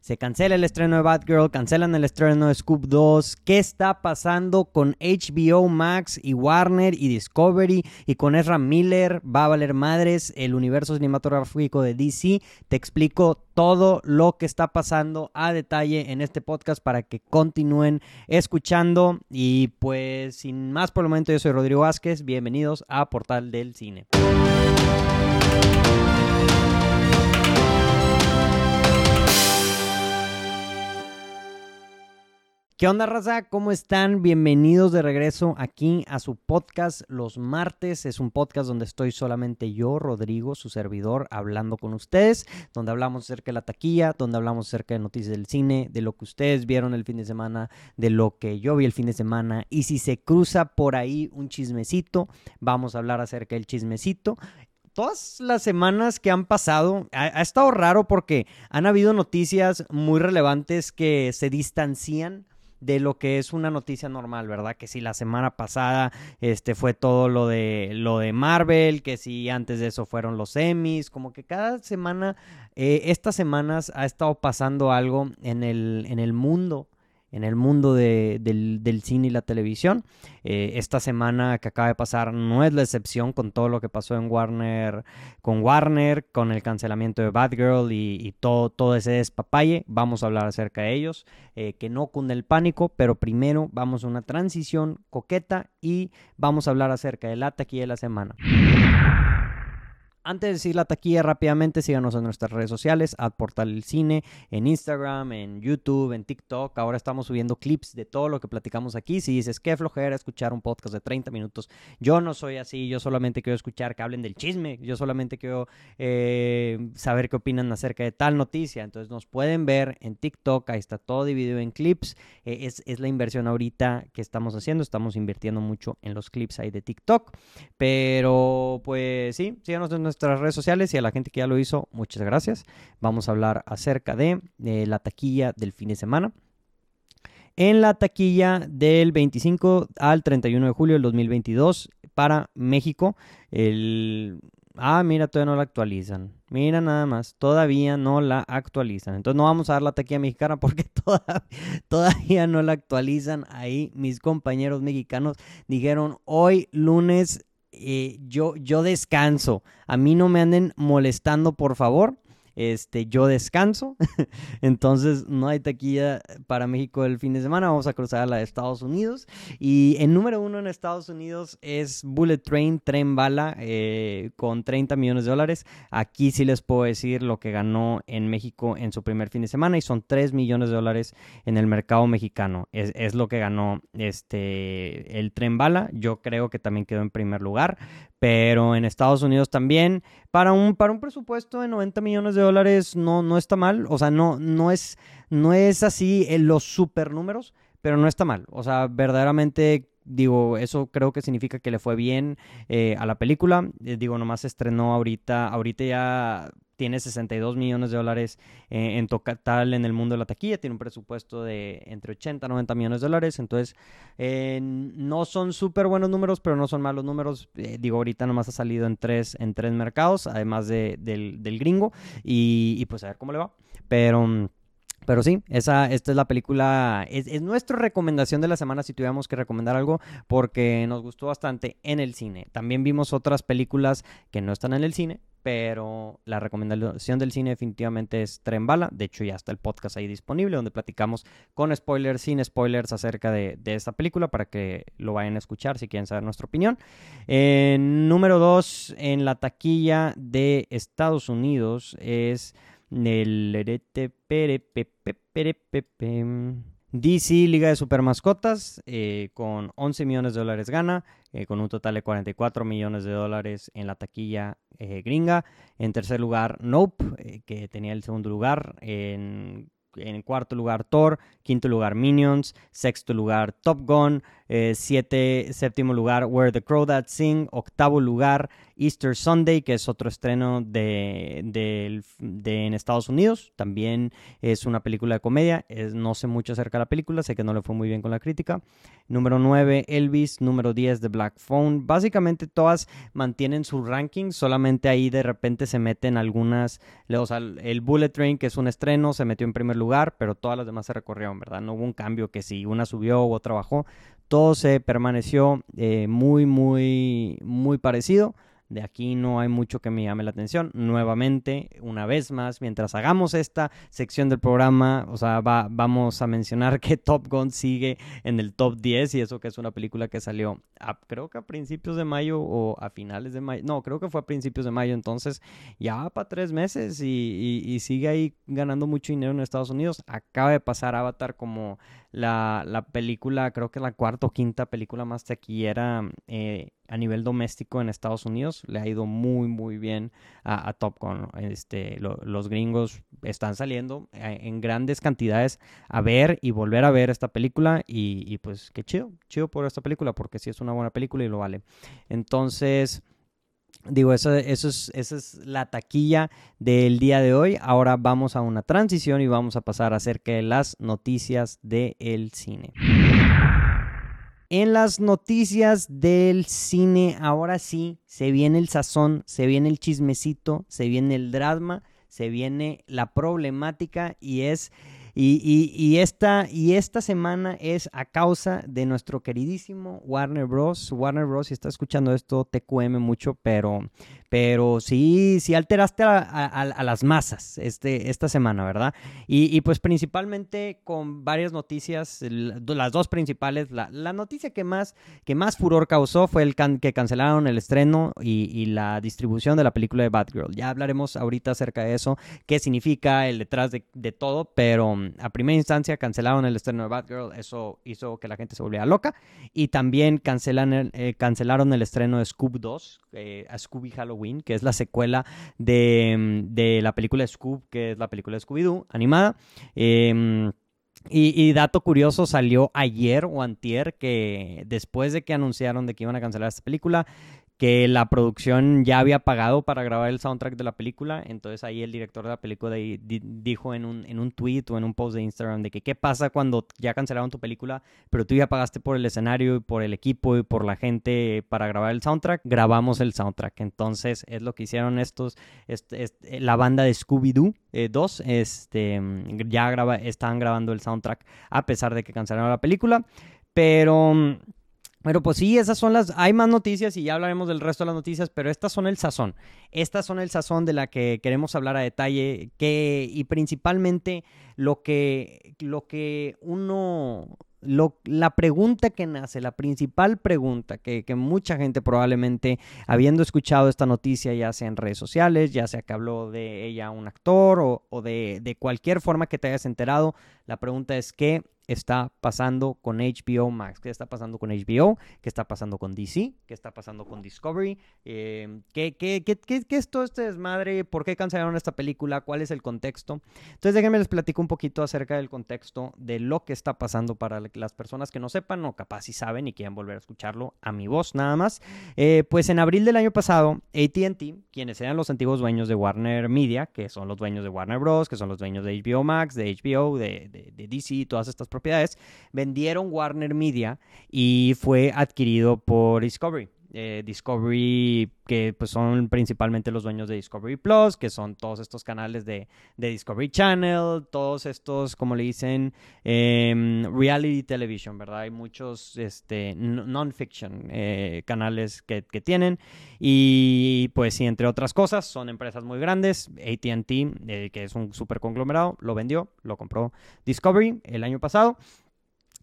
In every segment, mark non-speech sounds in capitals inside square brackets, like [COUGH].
Se cancela el estreno de Batgirl, cancelan el estreno de Scoop 2. ¿Qué está pasando con HBO Max y Warner y Discovery y con Ezra Miller? Va a valer madres el universo cinematográfico de DC. Te explico todo lo que está pasando a detalle en este podcast para que continúen escuchando. Y pues sin más por el momento, yo soy Rodrigo Vázquez. Bienvenidos a Portal del Cine. ¿Qué onda, raza? ¿Cómo están? Bienvenidos de regreso aquí a su podcast los martes. Es un podcast donde estoy solamente yo, Rodrigo, su servidor, hablando con ustedes, donde hablamos acerca de la taquilla, donde hablamos acerca de noticias del cine, de lo que ustedes vieron el fin de semana, de lo que yo vi el fin de semana. Y si se cruza por ahí un chismecito, vamos a hablar acerca del chismecito todas las semanas que han pasado ha, ha, estado raro porque han habido noticias muy relevantes que se distancian de lo que es una noticia normal, ¿verdad? Que si la semana pasada este fue todo lo de lo de Marvel, que si antes de eso fueron los Emmys, como que cada semana eh, estas semanas ha estado pasando algo en el en el mundo en el mundo de, del, del, cine y la televisión. Eh, esta semana que acaba de pasar no es la excepción con todo lo que pasó en Warner, con Warner, con el cancelamiento de Batgirl y, y todo, ese despapalle. Vamos a hablar acerca de ellos, eh, que no cunde el pánico, pero primero vamos a una transición coqueta y vamos a hablar acerca de la taquilla de la semana. Antes de decir la taquilla rápidamente, síganos en nuestras redes sociales, at Portal el Cine, en Instagram, en YouTube, en TikTok. Ahora estamos subiendo clips de todo lo que platicamos aquí. Si dices, qué flojera escuchar un podcast de 30 minutos, yo no soy así, yo solamente quiero escuchar que hablen del chisme, yo solamente quiero eh, saber qué opinan acerca de tal noticia. Entonces nos pueden ver en TikTok, ahí está todo dividido en clips. Eh, es, es la inversión ahorita que estamos haciendo, estamos invirtiendo mucho en los clips ahí de TikTok. Pero pues sí, síganos en nuestras redes sociales y a la gente que ya lo hizo, muchas gracias. Vamos a hablar acerca de, de la taquilla del fin de semana. En la taquilla del 25 al 31 de julio del 2022 para México, el... Ah, mira, todavía no la actualizan. Mira nada más, todavía no la actualizan. Entonces no vamos a dar la taquilla mexicana [LAUGHS] porque todavía, todavía no la actualizan. Ahí mis compañeros mexicanos dijeron hoy lunes eh, yo, yo descanso. A mí no me anden molestando, por favor. Este, yo descanso. [LAUGHS] Entonces no hay taquilla para México el fin de semana. Vamos a cruzar a la de Estados Unidos. Y el número uno en Estados Unidos es Bullet Train, Tren Bala, eh, con 30 millones de dólares. Aquí sí les puedo decir lo que ganó en México en su primer fin de semana y son 3 millones de dólares en el mercado mexicano. Es, es lo que ganó este, el Tren Bala. Yo creo que también quedó en primer lugar pero en Estados Unidos también. Para un, para un presupuesto de 90 millones de dólares no, no está mal. O sea, no, no, es, no es así en los super números, pero no está mal. O sea, verdaderamente digo, eso creo que significa que le fue bien eh, a la película. Eh, digo, nomás estrenó ahorita, ahorita ya tiene 62 millones de dólares eh, en total en el mundo de la taquilla, tiene un presupuesto de entre 80 y 90 millones de dólares, entonces eh, no son súper buenos números, pero no son malos números, digo, ahorita nomás ha salido en tres, en tres mercados, además de, del, del, gringo, y, y, pues a ver cómo le va, pero... Pero sí, esa, esta es la película, es, es, nuestra recomendación de la semana si tuviéramos que recomendar algo, porque nos gustó bastante en el cine. También vimos otras películas que no están en el cine, pero la recomendación del cine definitivamente es Tren Bala. De hecho, ya está el podcast ahí disponible donde platicamos con spoilers, sin spoilers acerca de, de esta película para que lo vayan a escuchar si quieren saber nuestra opinión. Eh, número dos, en la taquilla de Estados Unidos es DC Liga de Super Mascotas eh, con 11 millones de dólares gana, eh, con un total de 44 millones de dólares en la taquilla eh, gringa. En tercer lugar, Nope, que tenía el segundo lugar. En, en, cuarto lugar, Thor. Quinto lugar, Minions. Sexto lugar, Top Gun. siete, séptimo lugar, Where the Crow That Sing. Octavo lugar, Easter Sunday, que es otro estreno de, en Estados Unidos. También es una película de comedia. no sé mucho acerca de la película, sé que no le fue muy bien con la crítica. Número 9, Elvis. Número 10, The Black Phone. Básicamente todas mantienen su ranking, solamente ahí de repente se meten algunas. O sea, el Bullet Train, que es un estreno, se metió en primer lugar, pero todas las demás se recorrieron, ¿verdad? No hubo un cambio que si una subió o otra bajó. Todo se permaneció eh, muy, muy, muy parecido. De aquí no hay mucho que me llame la atención. Nuevamente, una vez más, mientras hagamos esta sección del programa, o sea, vamos a mencionar [LAUGHS] que Top Gun sigue en el top 10 y eso que es una película que salió creo que a principios de mayo o a finales de mayo. No, creo que fue a principios de mayo. Entonces, ya va para tres meses y, sigue ahí ganando mucho dinero en Estados Unidos. Acaba de pasar Avatar como la, la película, creo que la cuarta o quinta película más taquillera eh, a nivel doméstico en Estados Unidos. Le ha ido muy, muy bien a, Top Gun. Este, los gringos están saliendo eh, en grandes cantidades a ver y volver a ver esta película. Y, pues qué chido, chido por esta película, porque si es una buena película y lo vale. Entonces, Digo, eso, eso es, esa es la taquilla del día de hoy. Ahora vamos a una transición y vamos a pasar acerca de las noticias del cine. En las noticias del cine, ahora sí, se viene el sazón, se viene el chismecito, se viene el drama, se viene la problemática y es y, esta, y esta semana es a causa de nuestro queridísimo Warner Bros. Warner Bros. Si está escuchando esto, te cueme mucho, pero pero sí, sí alteraste a, las masas este, esta semana, ¿verdad? Y, pues principalmente con varias noticias, las dos principales, la, noticia que más, que más furor causó fue el que cancelaron el estreno y, la distribución de la película de Batgirl. Ya hablaremos ahorita acerca de eso, qué significa el detrás de, todo, pero mm, a primera instancia cancelaron el estreno de Batgirl, eso hizo que la gente se volviera loca, y también cancelan eh, cancelaron el estreno de Scoob 2, eh, a Scooby Halloween que es la secuela de, mm, de la película Scoob, que es la película Scooby-Doo animada. Em, y, dato curioso, salió ayer o antier que después de que anunciaron de que iban a cancelar esta película, que la producción ya había pagado para grabar el soundtrack de la película. Entonces ahí el director de la película dijo en un, en un tweet o en un post de Instagram de que qué pasa cuando ya cancelaron tu película, pero tú ya pagaste por el escenario y por el equipo y por la gente para grabar el soundtrack. Grabamos el soundtrack. Entonces es lo que hicieron estos, la banda de Scooby-Doo 2. Eh, este, ya graba, estaban grabando el soundtrack a pesar de que cancelaron la película. Pero pero pues sí, esas son las... Hay más noticias y ya hablaremos del resto de las noticias, pero estas son el sazón. Estas son el sazón de la que queremos hablar a detalle que, y principalmente lo que, lo que uno... Lo, la pregunta que nace, la principal pregunta que, que, mucha gente probablemente, habiendo escuchado esta noticia, ya sea en redes sociales, ya sea que habló de ella un actor o, o de, de cualquier forma que te hayas enterado, la pregunta es ¿qué está pasando con HBO Max? ¿Qué está pasando con HBO? ¿Qué está pasando con DC? ¿Qué está pasando con Discovery? Eh, ¿qué, qué, qué, qué, es todo este desmadre? ¿Por qué cancelaron esta película? ¿Cuál es el contexto? Entonces déjenme les platico un poquito acerca del contexto de lo que está pasando para las personas que no sepan o capaz si saben y quieren volver a escucharlo a mi voz nada más. Eh, pues en abril del año pasado, ATT, quienes eran los antiguos dueños de Warner Media, que son los dueños de Warner Bros., que son los dueños de HBO Max, de HBO, de, de, de DC, todas estas propiedades, vendieron Warner Media y fue adquirido por Discovery. Eh, Discovery, que pues son principalmente los dueños de Discovery Plus, que son todos estos canales de, Discovery Channel, todos estos, como le dicen, em, reality television, ¿verdad? Hay muchos este, non-fiction eh, canales que, tienen y pues sí, entre otras cosas, son empresas muy grandes. ATT, eh, que es un super conglomerado, lo vendió, lo compró Discovery el año pasado.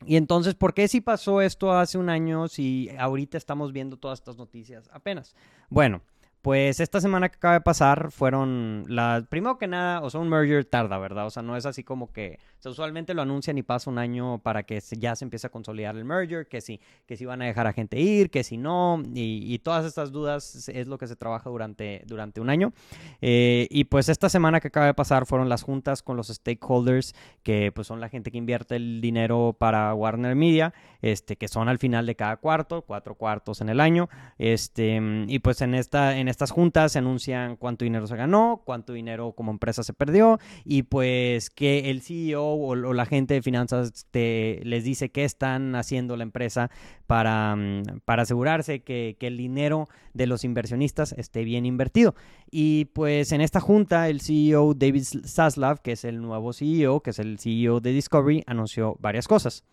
Y entonces, ¿por qué si pasó esto hace un año si ahorita estamos viendo todas estas noticias apenas? Bueno, pues esta semana que acaba de pasar fueron las... Primero que nada, o sea, un merger tarda, ¿verdad? O sea, no es así como que... usualmente lo anuncian y pasa un año para que ya se empiece a consolidar el merger, que si, que si van a dejar a gente ir, que si no, y, todas estas dudas es lo que se trabaja durante, durante un año. Eh, y pues esta semana que acaba de pasar fueron las juntas con los stakeholders, que pues son la gente que invierte el dinero para Warner Media, este, que son al final de cada cuarto, cuatro cuartos en el año, este, y pues en esta... En estas juntas se anuncian cuánto dinero se ganó, cuánto dinero como empresa se perdió y pues que el CEO o, la gente de finanzas les dice qué están haciendo la empresa para, mm, para asegurarse que, que el dinero de los inversionistas esté bien invertido. Y pues en esta junta el CEO David Zaslav, que es el nuevo CEO, que es el CEO de Discovery, anunció varias cosas.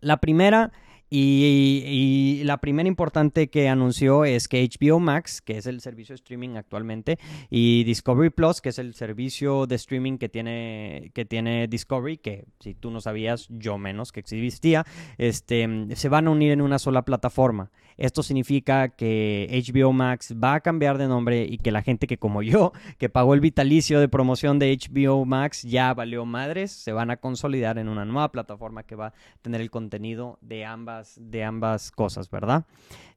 La primera y, la primera importante que anunció es que HBO Max, que es el servicio de streaming actualmente, y Discovery Plus, que es el servicio de streaming que tiene, que tiene Discovery, que si tú no sabías, yo menos que existía, este, se van a unir en una sola plataforma. Esto significa que HBO Max va a cambiar de nombre y que la gente que como yo, [LAUGHS] que pagó el vitalicio de promoción de HBO Max, ya valió madres, se van a consolidar en una nueva plataforma que va a tener el contenido de ambas, de ambas cosas, ¿verdad?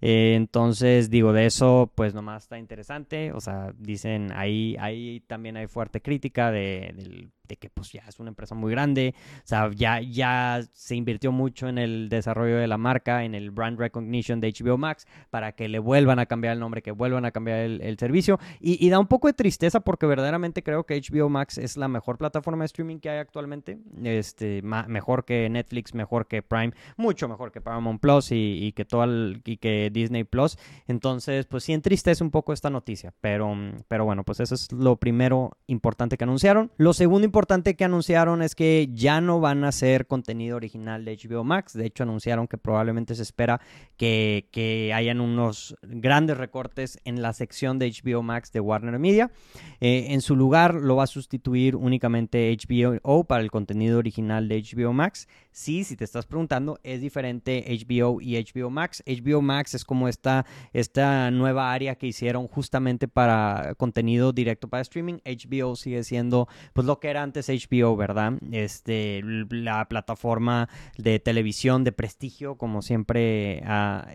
Eh, entonces, digo, de eso, pues nomás está interesante. O sea, dicen, ahí, ahí también hay fuerte crítica de, del de que pues ya es una empresa muy grande, o sea, ya, ya se invirtió mucho en el desarrollo de la marca, en el brand recognition de HBO Max, para que le vuelvan a cambiar el nombre, que vuelvan a cambiar el, servicio. Y, da un poco de tristeza porque verdaderamente creo que HBO Max es la mejor plataforma de streaming que hay actualmente, este, mejor que Netflix, mejor que Prime, mucho mejor que Paramount Plus y, que, todo y que Disney Plus. Entonces, pues sí entristece un poco esta noticia, pero, pero bueno, pues eso es lo primero importante que anunciaron. Lo segundo importante importante que anunciaron es que ya no van a hacer contenido original de HBO Max. De hecho, anunciaron que probablemente se espera que, que hayan unos grandes recortes en la sección de HBO Max de Warner Media. Eh, en su lugar lo va a sustituir únicamente HBO para el contenido original de HBO Max. Sí, si te estás preguntando, es diferente HBO y HBO Max. HBO Max es como esta, esta nueva área que hicieron justamente para contenido directo para streaming. HBO sigue siendo pues lo que era antes HBO, ¿verdad? Este, la plataforma de televisión de prestigio, como siempre,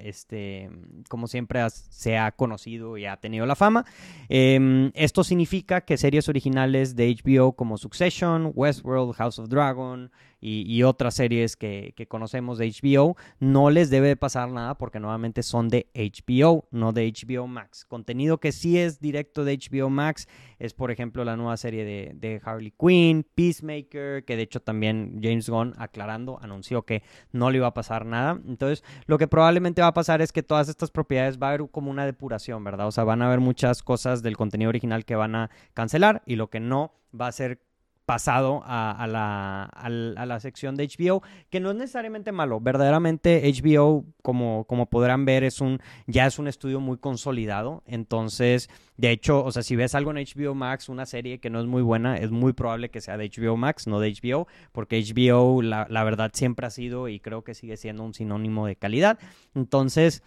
este, como siempre se ha conocido y ha tenido la fama. Em, esto significa que series originales de HBO como Succession, Westworld, House of Dragon, y, otras series que, conocemos de HBO, no les debe pasar nada porque nuevamente son de HBO, no de HBO Max. Contenido que sí es directo de HBO Max es, por ejemplo, la nueva serie de, Harley Quinn, Peacemaker, que de hecho también James Gunn, aclarando, anunció que no le iba a pasar nada. Entonces, lo que probablemente va a pasar es que todas estas propiedades va a haber como una depuración, ¿verdad? O sea, van a haber muchas cosas del contenido original que van a cancelar y lo que no va a ser pasado a, la, a, la, sección de HBO, que no es necesariamente malo. Verdaderamente HBO, como, como podrán ver, es un, ya es un estudio muy consolidado. Entonces, de hecho, o sea, si ves algo en HBO Max, una serie que no es muy buena, es muy probable que sea de HBO Max, no de HBO, porque HBO, la, la verdad, siempre ha sido y creo que sigue siendo un sinónimo de calidad. Entonces,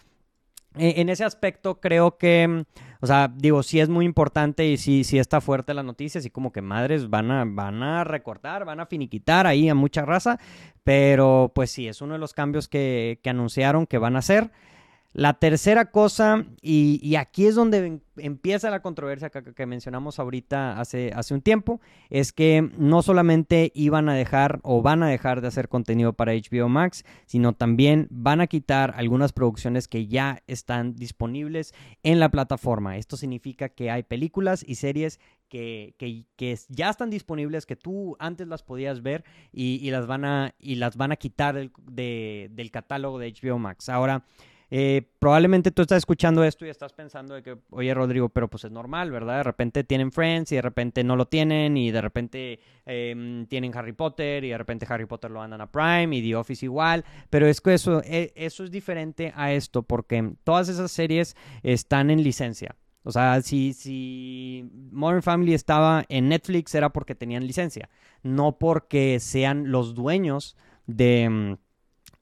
en ese aspecto creo que, o sea, digo, sí es muy importante y sí, sí está fuerte la noticia, así como que madres van a, van a recortar, van a finiquitar ahí a mucha raza, pero pues sí, es uno de los cambios que, que anunciaron que van a hacer. La tercera cosa, y, aquí es donde empieza la controversia que, mencionamos ahorita hace, hace, un tiempo, es que no solamente iban a dejar o van a dejar de hacer contenido para HBO Max, sino también van a quitar algunas producciones que ya están disponibles en la plataforma. Esto significa que hay películas y series que, ya están disponibles, que tú antes las podías ver y, las, van a, y las van a quitar del catálogo de HBO Max. Ahora, eh, probablemente tú estás escuchando esto y estás pensando de que, oye Rodrigo, pero pues es normal, ¿verdad? De repente tienen Friends y de repente no lo tienen y de repente em, tienen Harry Potter y de repente Harry Potter lo andan a Prime y The Office igual, pero es que eso, e, eso es diferente a esto porque todas esas series están en licencia. O sea, si, si Modern Family estaba en Netflix era porque tenían licencia, no porque sean los dueños de em,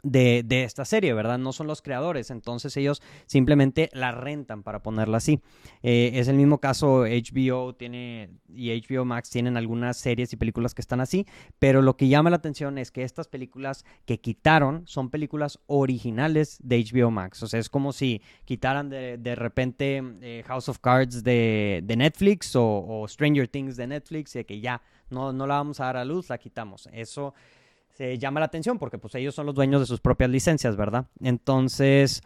de, de, esta serie, ¿verdad? No son los creadores, entonces ellos simplemente la rentan para ponerla así. Eh, es el mismo caso, HBO tiene y HBO Max tienen algunas series y películas que están así, pero lo que llama la atención es que estas películas que quitaron son películas originales de HBO Max, o sea, es como si quitaran de, de repente eh, House of Cards de, de Netflix o, o, Stranger Things de Netflix y que ya no, no la vamos a dar a luz, la quitamos. Eso se llama la atención porque pues ellos son los dueños de sus propias licencias, ¿verdad? Entonces,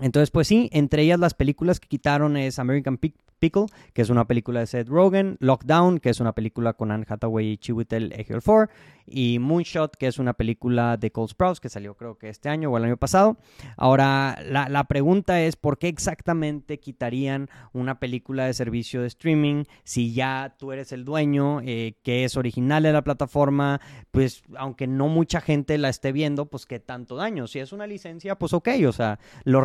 entonces pues sí, entre ellas las películas que quitaron es American Pickle, que es una película de Seth Rogen, Lockdown, que es una película con Anne Hathaway y Chiwetel Ejiofor, y Moonshot, que es una película de Cole Sprouse que salió creo que este año o el año pasado. Ahora, la, pregunta es, ¿por qué exactamente quitarían una película de servicio de streaming si ya tú eres el dueño, eh, que es original de la plataforma? Pues aunque no mucha gente la esté viendo, pues qué tanto daño. Si es una licencia, pues ok, o sea, lo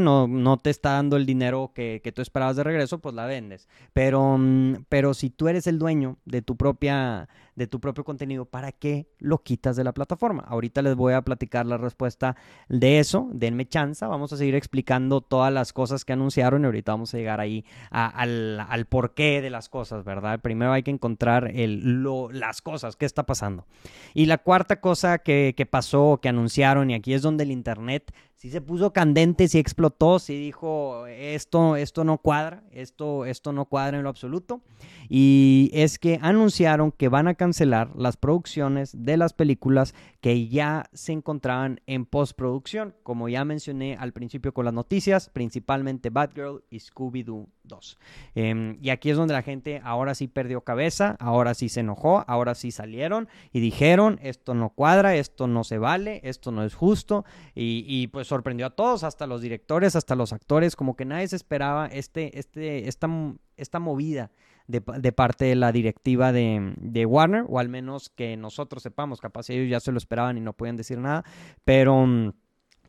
no, no te está dando el dinero que, que tú esperabas de regreso, pues la vendes. Pero, mm, pero si tú eres el dueño de tu propia de tu propio contenido, ¿para qué lo quitas de la plataforma? Ahorita les voy a platicar la respuesta de eso, denme chance, vamos a seguir explicando todas las cosas que anunciaron y ahorita vamos a llegar ahí al, porqué de las cosas, ¿verdad? Primero hay que encontrar el, las cosas, qué está pasando. Y la cuarta cosa que, que pasó, que anunciaron, y aquí es donde el Internet sí se puso candente, sí explotó, sí dijo, esto, esto no cuadra, esto, esto no cuadra en lo absoluto. Y es que anunciaron que van a cancelar las producciones de las películas que ya se encontraban en postproducción, como ya mencioné al principio con las noticias, principalmente Batgirl y Scooby-Doo 2. Em, y aquí es donde la gente ahora sí perdió cabeza, ahora sí se enojó, ahora sí salieron y dijeron, esto no cuadra, esto no se vale, esto no es justo, y, y pues sorprendió a todos, hasta los directores, hasta los actores, como que nadie se esperaba este, este, esta, esta movida de, parte de la directiva de, de, Warner, o al menos que nosotros sepamos, capaz ellos ya se lo esperaban y no podían decir nada, pero...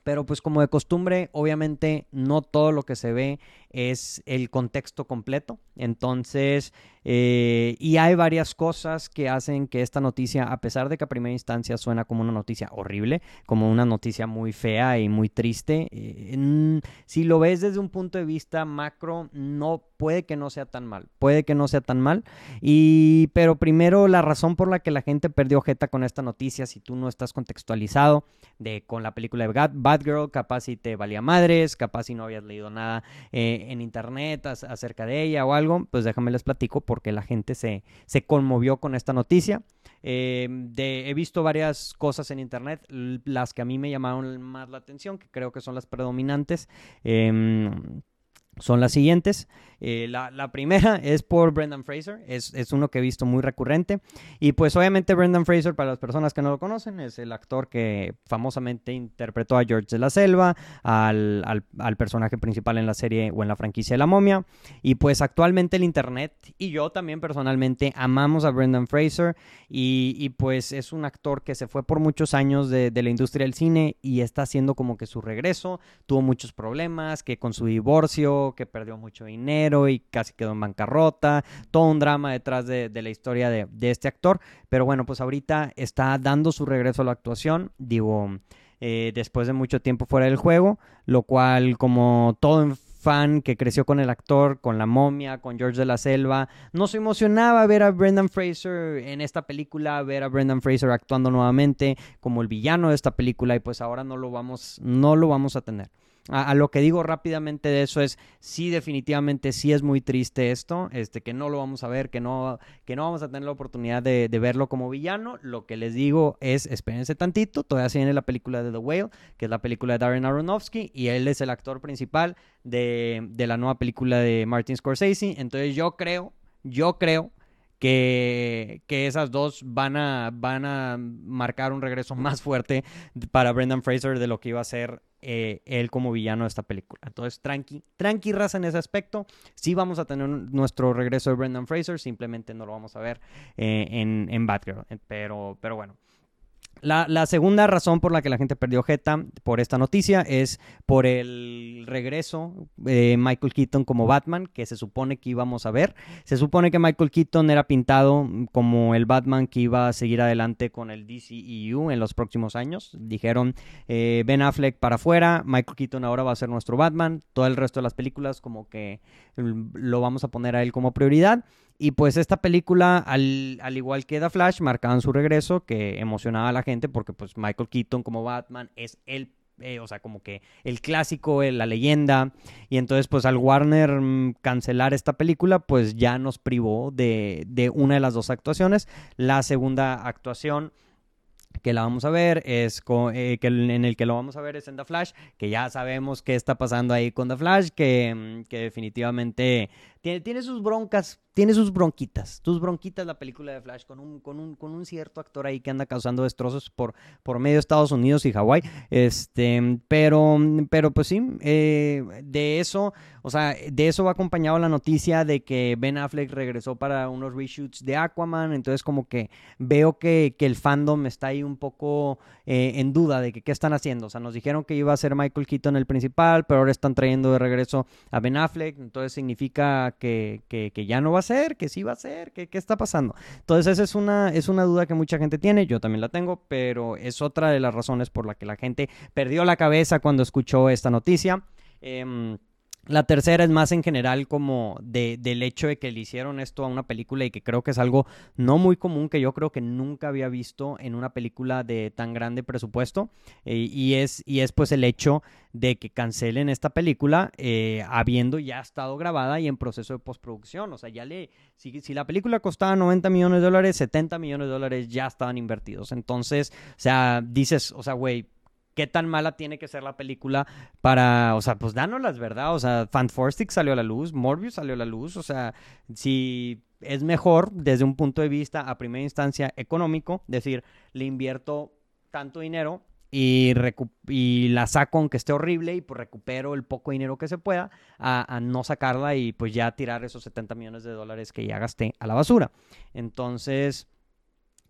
Pero pues como de costumbre, obviamente no todo lo que se ve es el contexto completo. Entonces, eh, y hay varias cosas que hacen que esta noticia, a pesar de que a primera instancia suena como una noticia horrible, como una noticia muy fea y muy triste, eh, si lo ves desde un punto de vista macro, no puede que no sea tan mal, puede que no sea tan mal. Y, pero primero, la razón por la que la gente perdió jeta con esta noticia, si tú no estás contextualizado de con la película de Bad, Girl, capaz si te valía madres, capaz si no habías leído nada eh, en internet acerca de ella o algo, pues déjame les platico porque la gente se, se conmovió con esta noticia. Eh, he visto varias cosas en internet, las que a mí me llamaron más la atención, que creo que son las predominantes. Em, son las siguientes. Eh, la, primera [LAUGHS] es por Brendan Fraser, es, uno que he visto muy recurrente. Y pues obviamente Brendan Fraser, para las personas que no lo conocen, es el actor que famosamente interpretó a George de la Selva, al, personaje principal en la serie o en la franquicia de La Momia. Y pues actualmente el Internet y yo también personalmente amamos a Brendan Fraser y, pues es un actor que se fue por muchos años de, de la industria del cine y está haciendo como que su regreso. Tuvo muchos problemas, que con su divorcio, que perdió mucho dinero y casi quedó en bancarrota, todo un drama detrás de, la historia de, este actor, pero bueno, pues ahorita está dando su regreso a la actuación, digo, eh, después de mucho tiempo fuera del juego, lo cual como todo fan que creció con el actor, con la momia, con George de la Selva. Nos emocionaba ver a Brendan Fraser en esta película, ver a Brendan Fraser actuando nuevamente como el villano de esta película y pues ahora no lo vamos, no lo vamos a tener. A, lo que digo rápidamente de eso es, sí, definitivamente sí es muy triste esto, este, que no lo vamos a ver, que no, que no vamos a tener la oportunidad de, verlo como villano. Lo que les digo es, espérense tantito, todavía se viene la película de The Whale, que es la película de Darren Aronofsky, y él es el actor principal de, de la nueva película de Martin Scorsese. Entonces yo creo, yo creo que, que, esas dos van a, van a marcar un regreso [LAUGHS] más fuerte para Brendan Fraser de lo que iba a ser eh, él como villano de esta película. Entonces, tranqui, tranqui raza en ese aspecto. Sí vamos a tener nuestro regreso de Brendan Fraser, simplemente no lo vamos a ver eh, en, en Batgirl. Pero, pero bueno. La, segunda razón por la que la gente perdió Jeta por esta noticia es por el regreso de Michael Keaton como Batman, que se supone que íbamos a ver. Se supone que Michael Keaton era pintado como el Batman que iba a seguir adelante con el DCEU en los próximos años. Dijeron eh, Ben Affleck para afuera, Michael Keaton ahora va a ser nuestro Batman. Todo el resto de las películas como que lo vamos a poner a él como prioridad. Y pues esta película, al, igual que The Flash, marcaban su regreso, que emocionaba a la gente porque pues Michael Keaton como Batman es el eh, o sea, como que el clásico, la leyenda. Y entonces, pues al Warner mm, cancelar esta película, pues ya nos privó de, de, una de las dos actuaciones. La segunda actuación que la vamos a ver es eh, que en el que lo vamos a ver es en The Flash, que ya sabemos qué está pasando ahí con The Flash, que, mm, que definitivamente tiene, tiene sus broncas tiene sus bronquitas, tus bronquitas la película de Flash con un, con un, con un cierto actor ahí que anda causando destrozos por, por medio de Estados Unidos y Hawái. Este, pero, pero pues sí, eh, de eso, o sea, de eso va acompañado la noticia de que Ben Affleck regresó para unos reshoots de Aquaman. Entonces, como que veo que, que el fandom está ahí un poco eh, en duda de que qué están haciendo. O sea, nos dijeron que iba a ser Michael Keaton el principal, pero ahora están trayendo de regreso a Ben Affleck. Entonces significa que, que, que ya no va ser? ¿Que sí va a ser? ¿Qué, qué está pasando? Entonces esa es una, es una duda que mucha gente tiene, yo también la tengo, pero es otra de las razones por la que la gente perdió la cabeza cuando escuchó esta noticia. Eh, la tercera es más en general como de, del hecho de que le hicieron esto a una película y que creo que es algo no muy común que yo creo que nunca había visto en una película de tan grande presupuesto eh, y, es, y es pues el hecho de que cancelen esta película eh, habiendo ya estado grabada y en proceso de postproducción. O sea, ya le, si, si la película costaba 90 millones de dólares, 70 millones de dólares ya estaban invertidos. Entonces, o sea, dices, o sea, güey, qué tan mala tiene que ser la película para, o sea, pues dánoslas, ¿verdad? O sea, Fantastic salió a la luz, Morbius salió a la luz, o sea, si es mejor desde un punto de vista a primera instancia económico, decir, le invierto tanto dinero y, la saco aunque esté horrible y pues recupero el poco dinero que se pueda a, no sacarla y pues ya tirar esos 70 millones de dólares que ya gasté a la basura. Entonces,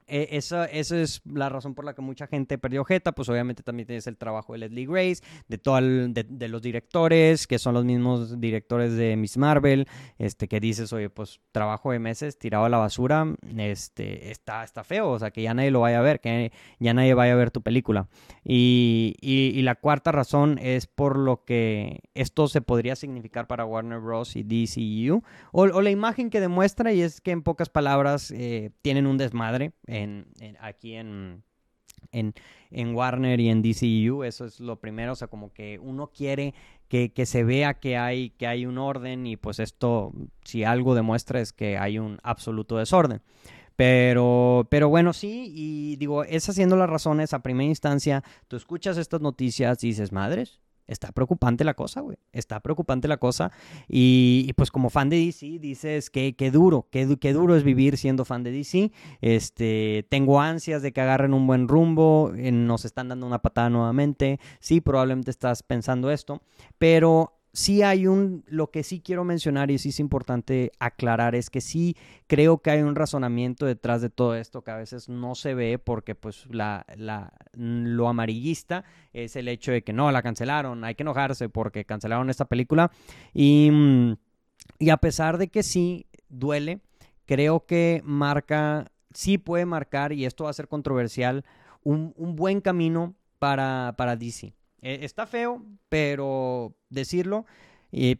e, esa, esa, es la razón por la que mucha gente perdió Jeta, pues obviamente también tienes el trabajo de Leslie Grace, de, todo de, los directores, que son los mismos directores de Miss Marvel, este, que dices, oye, pues trabajo de meses tirado a la basura, este, está, está feo, o sea, que ya nadie lo vaya a ver, que ya nadie vaya a ver tu película. Y, y, la cuarta razón es por lo que esto se podría significar para Warner Bros. y DCU, o, la imagen que demuestra, y es que en pocas palabras eh, tienen un desmadre en, aquí en, en, en, Warner y en DCU, eso es lo primero, o sea, como que uno quiere que, que, se vea que hay, que hay un orden y pues esto, si algo demuestra es que hay un absoluto desorden. Pero, pero bueno, sí, y digo, esas siendo las razones, a primera instancia, tú escuchas estas noticias y dices, madres, está preocupante la cosa, güey. Está preocupante la cosa. Y, pues como fan de DC, dices que, qué duro, qué, duro es vivir siendo fan de DC. Este, tengo ansias de que agarren un buen rumbo. nos están dando una patada nuevamente. Sí, probablemente estás pensando esto. Pero sí hay un, lo que sí quiero mencionar y sí es importante aclarar es que sí creo que hay un razonamiento detrás de todo esto que a veces no se ve porque pues la, la, lo amarillista es el hecho de que no, la cancelaron, hay que enojarse porque cancelaron esta película y, y a pesar de que sí duele, creo que marca, sí puede marcar y esto va a ser controversial, un, un buen camino para, para DC. Eh, está feo, pero decirlo,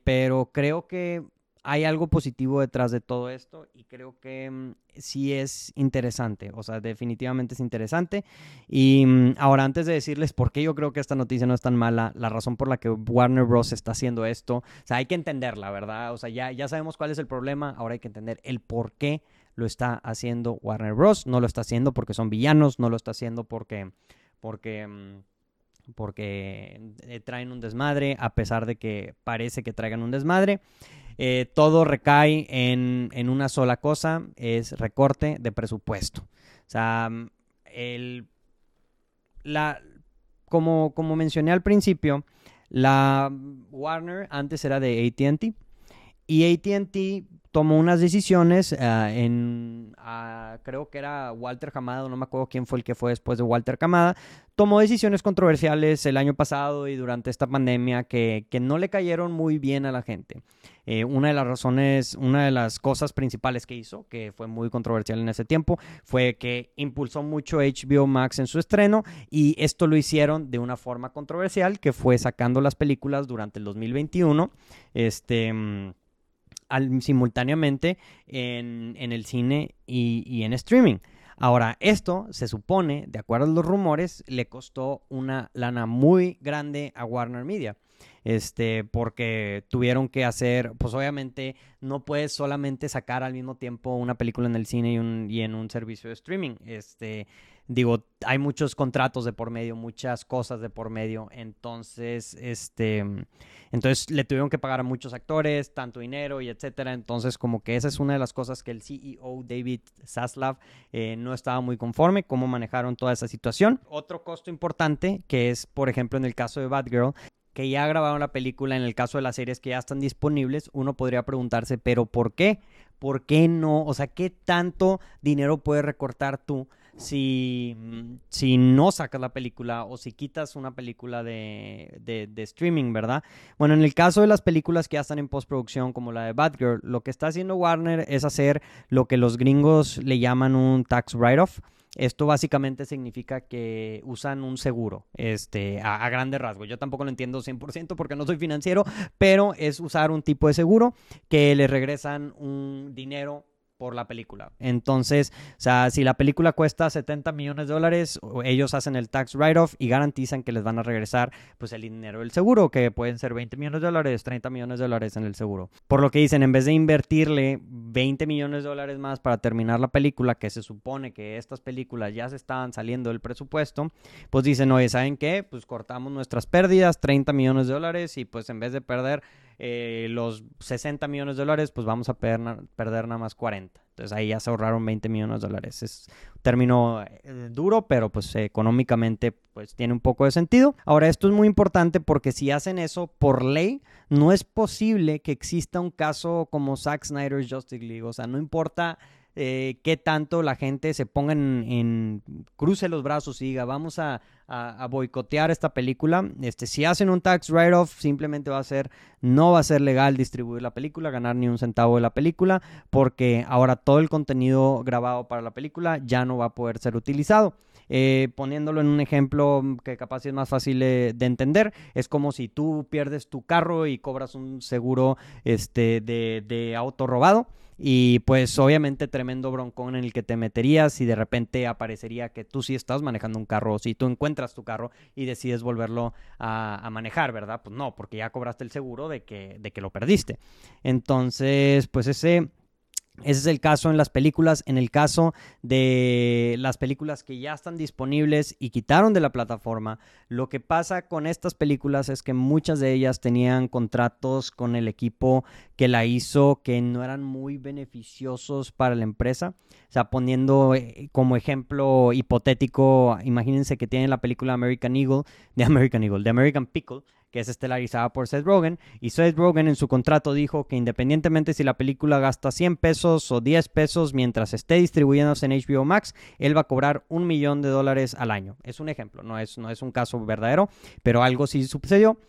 pero creo que hay algo positivo detrás de todo esto y creo que mm, sí es interesante, o sea, definitivamente es interesante. Y mm, ahora, antes de decirles por qué yo creo que esta noticia no es tan mala, la razón por la que Warner Bros. está haciendo esto, o sea, hay que entenderla, ¿verdad? O sea, ya, ya sabemos cuál es el problema, ahora hay que entender el por qué lo está haciendo Warner Bros. No lo está haciendo porque son villanos, no lo está haciendo porque... porque mm, porque eh, traen un desmadre, a pesar de que parece que traigan un desmadre. Eh, todo recae en, en, una sola cosa, es recorte de presupuesto. O sea, mm, el, la, como, como mencioné al principio, la Warner antes era de ATT y ATT tomó unas decisiones ah, en, ah, creo que era Walter Camada, no me acuerdo quién fue el que fue después de Walter Camada, tomó decisiones controversiales el año pasado y durante esta pandemia que, que no le cayeron muy bien a la gente. Eh, una de las razones, una de las cosas principales que hizo, que fue muy controversial en ese tiempo, fue que impulsó mucho HBO Max en su estreno y esto lo hicieron de una forma controversial, que fue sacando las películas durante el 2021, este, simultáneamente en, el cine y, y en streaming. Ahora, esto se supone, de acuerdo a los rumores, le costó una lana muy grande a Warner Media este, porque tuvieron que hacer, pues obviamente no puedes solamente sacar al mismo tiempo una película en el cine y, un, y en un servicio de streaming, este, digo, hay muchos contratos de por medio, muchas cosas de por medio, entonces, este, entonces le tuvieron que pagar a muchos actores, tanto dinero y etcétera, entonces como que esa es una de las cosas que el CEO David Zaslav eh, no estaba muy conforme, cómo manejaron toda esa situación. Otro costo importante, que es, por ejemplo, en el caso de Batgirl, que ya grabaron la película, en el caso de las series que ya están disponibles, uno podría preguntarse, pero ¿por qué? ¿Por qué no? O sea, ¿qué tanto dinero puedes recortar tú si, si no sacas la película o si quitas una película de, de, streaming, ¿verdad? Bueno, en el caso de las películas que ya están en postproducción, como la de Batgirl, lo que está haciendo Warner es hacer lo que los gringos le llaman un tax write-off. Esto básicamente significa que usan un seguro, este, a, a grande rasgo. Yo tampoco lo entiendo 100% porque no soy financiero, pero es usar un tipo de seguro que le regresan un dinero por la película. Entonces, o sea, si la película cuesta 70 millones de dólares, ellos hacen el tax write-off y garantizan que les van a regresar pues el dinero del seguro, que pueden ser 20 millones de dólares, 30 millones de dólares en el seguro. Por lo que dicen, en vez de invertirle 20 millones de dólares más para terminar la película, que se supone que estas películas ya se estaban saliendo del presupuesto, pues dicen, oye, ¿saben qué? Pues cortamos nuestras pérdidas, 30 millones de dólares y pues en vez de perder eh, los 60 millones de dólares, pues vamos a perder, perder nada más 40. Entonces ahí ya se ahorraron 20 millones de dólares. Es un término eh, duro, pero pues económicamente pues tiene un poco de sentido. Ahora esto es muy importante porque si hacen eso por ley, no es posible que exista un caso como Zack Snyder's Justice League. O sea, no importa eh, qué tanto la gente se ponga en, cruce los brazos y diga, vamos a, boicotear esta película. Este, si hacen un tax write-off, simplemente va a ser, no va a ser legal distribuir la película, ganar ni un centavo de la película, porque ahora todo el contenido grabado para la película ya no va a poder ser utilizado. Eh, poniéndolo en un ejemplo que capaz es más fácil de, entender, es como si tú pierdes tu carro y cobras un seguro este, de, de auto robado. Y pues obviamente tremendo broncón en el que te meterías y de repente aparecería que tú sí estás manejando un carro si tú encuentras tu carro y decides volverlo a, manejar, ¿verdad? Pues no, porque ya cobraste el seguro de que, de que lo perdiste. Entonces, pues ese ese es el caso en las películas. En el caso de las películas que ya están disponibles y quitaron de la plataforma, lo que pasa con estas películas es que muchas de ellas tenían contratos con el equipo que la hizo que no eran muy beneficiosos para la empresa. O sea, poniendo eh, como ejemplo hipotético, imagínense que tienen la película American Eagle, de American Eagle, de American Pickle que es estelarizada por Seth Rogen. Y Seth Rogen en su contrato dijo que independientemente si la película gasta 100 pesos o 10 pesos mientras esté distribuyéndose en HBO Max, él va a cobrar un millón de dólares al año. Es un ejemplo, no es, no es un caso verdadero, pero algo sí sucedió.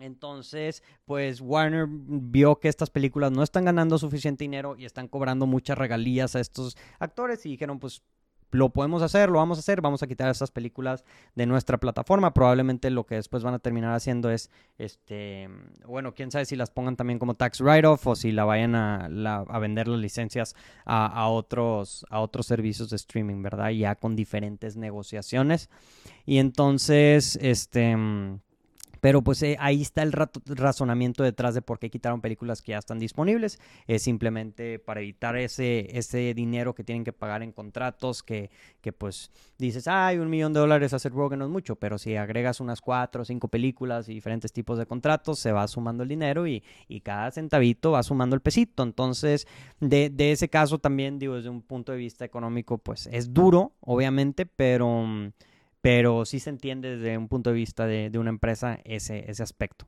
Entonces, pues Warner vio que estas películas no están ganando suficiente dinero y están cobrando muchas regalías a estos actores y dijeron, pues lo podemos hacer, lo vamos a hacer, vamos a quitar esas películas de nuestra plataforma. Probablemente lo que después van a terminar haciendo es, este, bueno, quién sabe si las pongan también como tax write-off o si la vayan a, a vender las licencias a, a, otros, a otros servicios de streaming, ¿verdad? Ya con diferentes negociaciones. Y entonces, este pero pues eh, ahí está el razonamiento detrás de por qué quitaron películas que ya están disponibles. Es simplemente para evitar ese, ese dinero que tienen que pagar en contratos que, que pues dices, ay, un millón de dólares hacer Rogue no es mucho, pero si agregas unas cuatro o cinco películas y diferentes tipos de contratos, se va sumando el dinero y, y cada centavito va sumando el pesito. Entonces, de, de ese caso también, digo, desde un punto de vista económico, pues es duro, obviamente, pero pero sí se entiende desde un punto de vista de, una empresa ese, ese aspecto.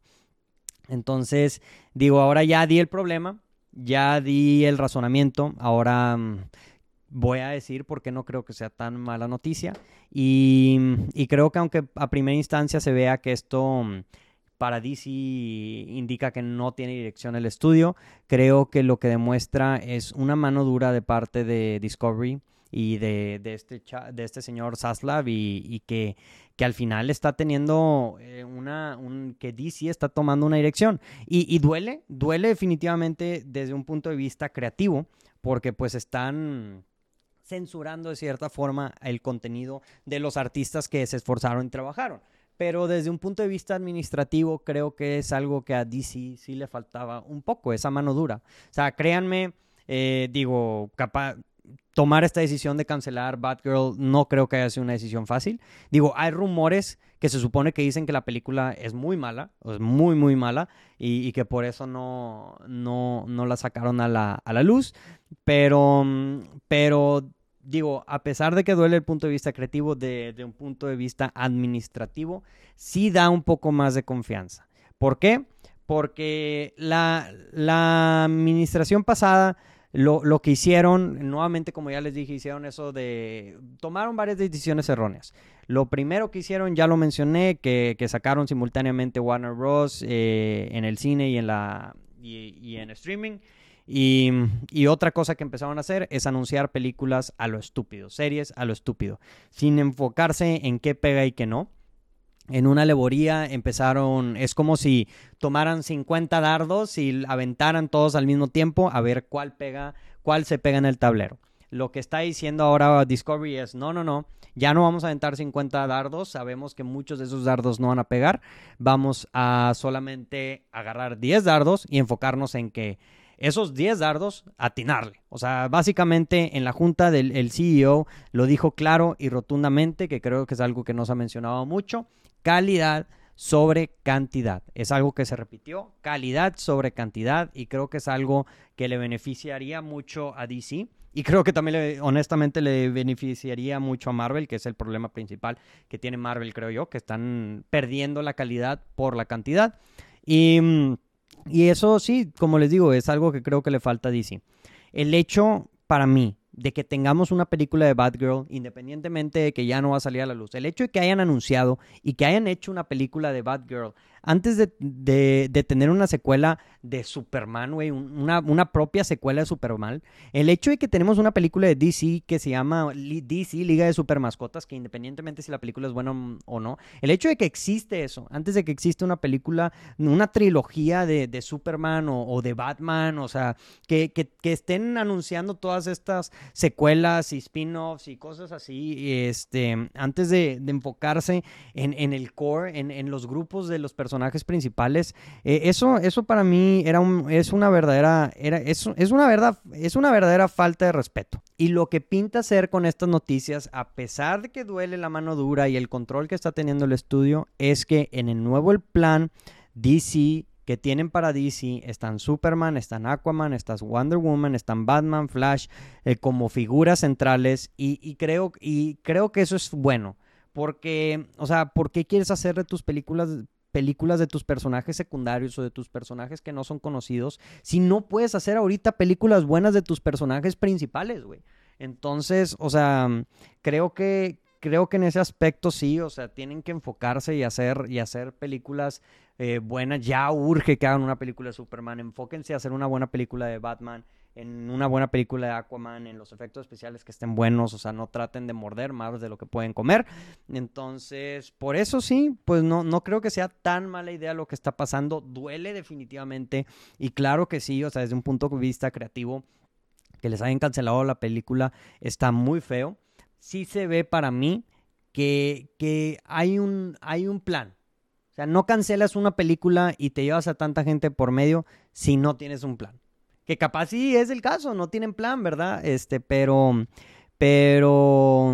Entonces, digo, ahora ya di el problema, ya di el razonamiento, ahora mm, voy a decir por qué no creo que sea tan mala noticia. Y, y creo que aunque a primera instancia se vea que esto mm, para DC indica que no tiene dirección el estudio, creo que lo que demuestra es una mano dura de parte de Discovery y de, de este, de este señor Saslav y, y que, que, al final está teniendo eh, una, un, que DC está tomando una dirección. Y, y, duele, duele definitivamente desde un punto de vista creativo, porque pues están censurando de cierta forma el contenido de los artistas que se esforzaron y trabajaron. Pero desde un punto de vista administrativo creo que es algo que a DC sí le faltaba un poco, esa mano dura. O sea, créanme, eh, digo, capaz, tomar esta decisión de cancelar Batgirl no creo que haya sido una decisión fácil. Digo, hay rumores que se supone que dicen que la película es muy mala, es muy, muy mala, y, que por eso no, no, no la sacaron a la, a la luz. Pero, pero digo, a pesar de que duele el punto de vista creativo, de, un punto de vista administrativo, sí da un poco más de confianza. ¿Por qué? Porque la, la administración pasada, lo, lo, que hicieron, nuevamente como ya les dije, hicieron eso de, tomaron varias decisiones erróneas. Lo primero que hicieron, ya lo mencioné, que, que sacaron simultáneamente Warner Bros. Eh, en el cine y en, la, y, y en streaming. Y, otra cosa que empezaron a hacer es anunciar películas a lo estúpido, series a lo estúpido, sin enfocarse en qué pega y qué no. En una alegoría empezaron, es como si tomaran 50 dardos y aventaran todos al mismo tiempo a ver cuál pega, cuál se pega en el tablero. Lo que está diciendo ahora Discovery es, no, no, no, ya no vamos a aventar 50 dardos, sabemos que muchos de esos dardos no van a pegar, vamos a solamente agarrar 10 dardos y enfocarnos en que esos 10 dardos, atinarle. O sea, básicamente en la junta del CEO lo dijo claro y rotundamente, que creo que es algo que nos ha mencionado mucho, calidad sobre cantidad. Es algo que se repitió, calidad sobre cantidad, y creo que es algo que le beneficiaría mucho a DC. Y creo que también, honestamente, le beneficiaría mucho a Marvel, que es el problema principal que tiene Marvel, creo yo, que están perdiendo la calidad por la cantidad. Y y eso sí, como les digo, es algo que creo que le falta a DC. El hecho para mí de que tengamos una película de Batgirl, independientemente de que ya no va a salir a la luz, el hecho de que hayan anunciado y que hayan hecho una película de Batgirl antes de, tener una secuela de Superman, güey, una, propia secuela de Superman, el hecho de que tenemos una película de DC que se llama DC Liga de Super Mascotas, que independientemente si la película es buena o no, el hecho de que existe eso, antes de que exista una película, una trilogía de, Superman o, de Batman, o sea, que, estén anunciando todas estas secuelas y spin-offs y cosas así, este, antes de, enfocarse en, el core, en, en los grupos de los personajes personajes principales. Eh, eso, eso para mí era un, es una verdadera, era, es, es, una verdad, es una verdadera falta de respeto. Y lo que pinta ser con estas noticias, a pesar de que duele la mano dura y el control que está teniendo el estudio, es que en el nuevo el plan DC que tienen para DC están Superman, están Aquaman, están Wonder Woman, están Batman, Flash, eh, como figuras centrales y, y, creo, y creo que eso es bueno. Porque, o sea, ¿por qué quieres hacer de tus películas películas de tus personajes secundarios o de tus personajes que no son conocidos si no puedes hacer ahorita películas buenas de tus personajes principales, güey? Entonces, o sea, creo que creo que en ese aspecto sí, o sea, tienen que enfocarse y hacer y hacer películas eh, buenas. Ya urge que hagan una película de Superman. Enfóquense a hacer una buena película de Batman en una buena película de Aquaman, en los efectos especiales que estén buenos, o sea, no traten de morder más de lo que pueden comer. Entonces, por eso sí, pues no, no creo que sea tan mala idea lo que está pasando. Duele definitivamente y claro que sí, o sea, desde un punto de vista creativo, que les hayan cancelado la película está muy feo. Sí se ve para mí que, que hay, un, hay un plan. O sea, no cancelas una película y te llevas a tanta gente por medio si no tienes un plan. Que capaz sí es el caso, no tienen plan, ¿verdad? Este, pero, pero,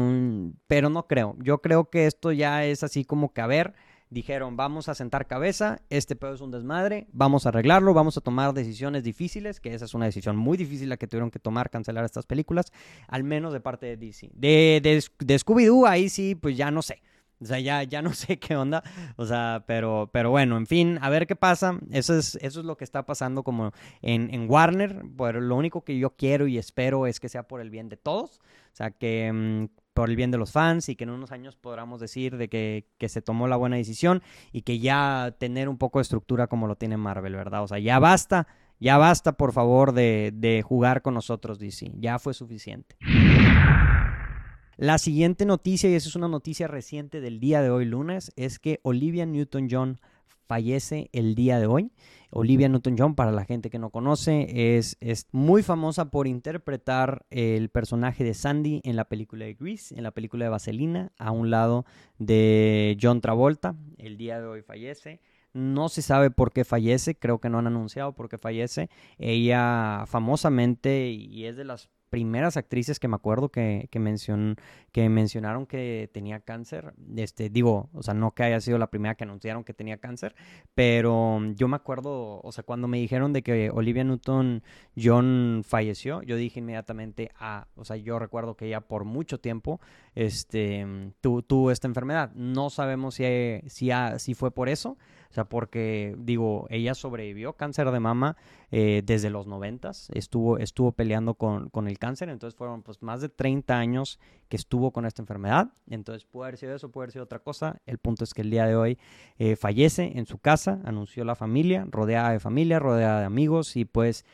pero no creo. Yo creo que esto ya es así como que, a ver, dijeron, vamos a sentar cabeza, este pedo es un desmadre, vamos a arreglarlo, vamos a tomar decisiones difíciles, que esa es una decisión muy difícil la que tuvieron que tomar, cancelar estas películas, al menos de parte de DC. De, de, de Scooby-Doo, ahí sí, pues ya no sé. O sea, ya, ya no [LAUGHS] sé qué onda. O sea, pero, pero bueno, en fin, a ver qué pasa. Eso es, eso es lo que está pasando como en, en Warner. Pero lo único que yo quiero y espero es que sea por el bien de todos. O sea, que mm, por el bien de los fans y que en unos años podamos decir de que, que, se tomó la buena decisión y que ya tener un poco de estructura como lo tiene Marvel, ¿verdad? O sea, ya basta, ya basta por favor de, de jugar con nosotros, DC. Ya fue suficiente. La siguiente noticia, y esa es una noticia reciente del día de hoy, lunes, es que Olivia Newton-John fallece el día de hoy. Olivia Newton-John, para la gente que no conoce, es, es, muy famosa por interpretar el personaje de Sandy en la película de Grease, en la película de Vaselina, a un lado de John Travolta. El día de hoy fallece. No se sabe por qué fallece, creo que no han anunciado por qué fallece. Ella famosamente, y es de las primeras actrices que me acuerdo que, que, que mencionaron que tenía cáncer. Este, digo, o sea, no que haya sido la primera que anunciaron que tenía cáncer, pero yo me acuerdo, o sea, cuando me dijeron de que Olivia Newton John falleció, yo dije inmediatamente, ah, o sea, yo recuerdo que ella por mucho tiempo este, tuvo, esta enfermedad. No sabemos si, si, si fue por eso o sea, porque, digo, ella sobrevivió cáncer de mama eh, desde los noventas, estuvo, estuvo peleando con, con, el cáncer, entonces fueron pues más de 30 años que estuvo con esta enfermedad, entonces puede haber sido eso, puede haber sido otra cosa, el punto es que el día de hoy eh, fallece en su casa, anunció la familia, rodeada de familia, rodeada de amigos y pues...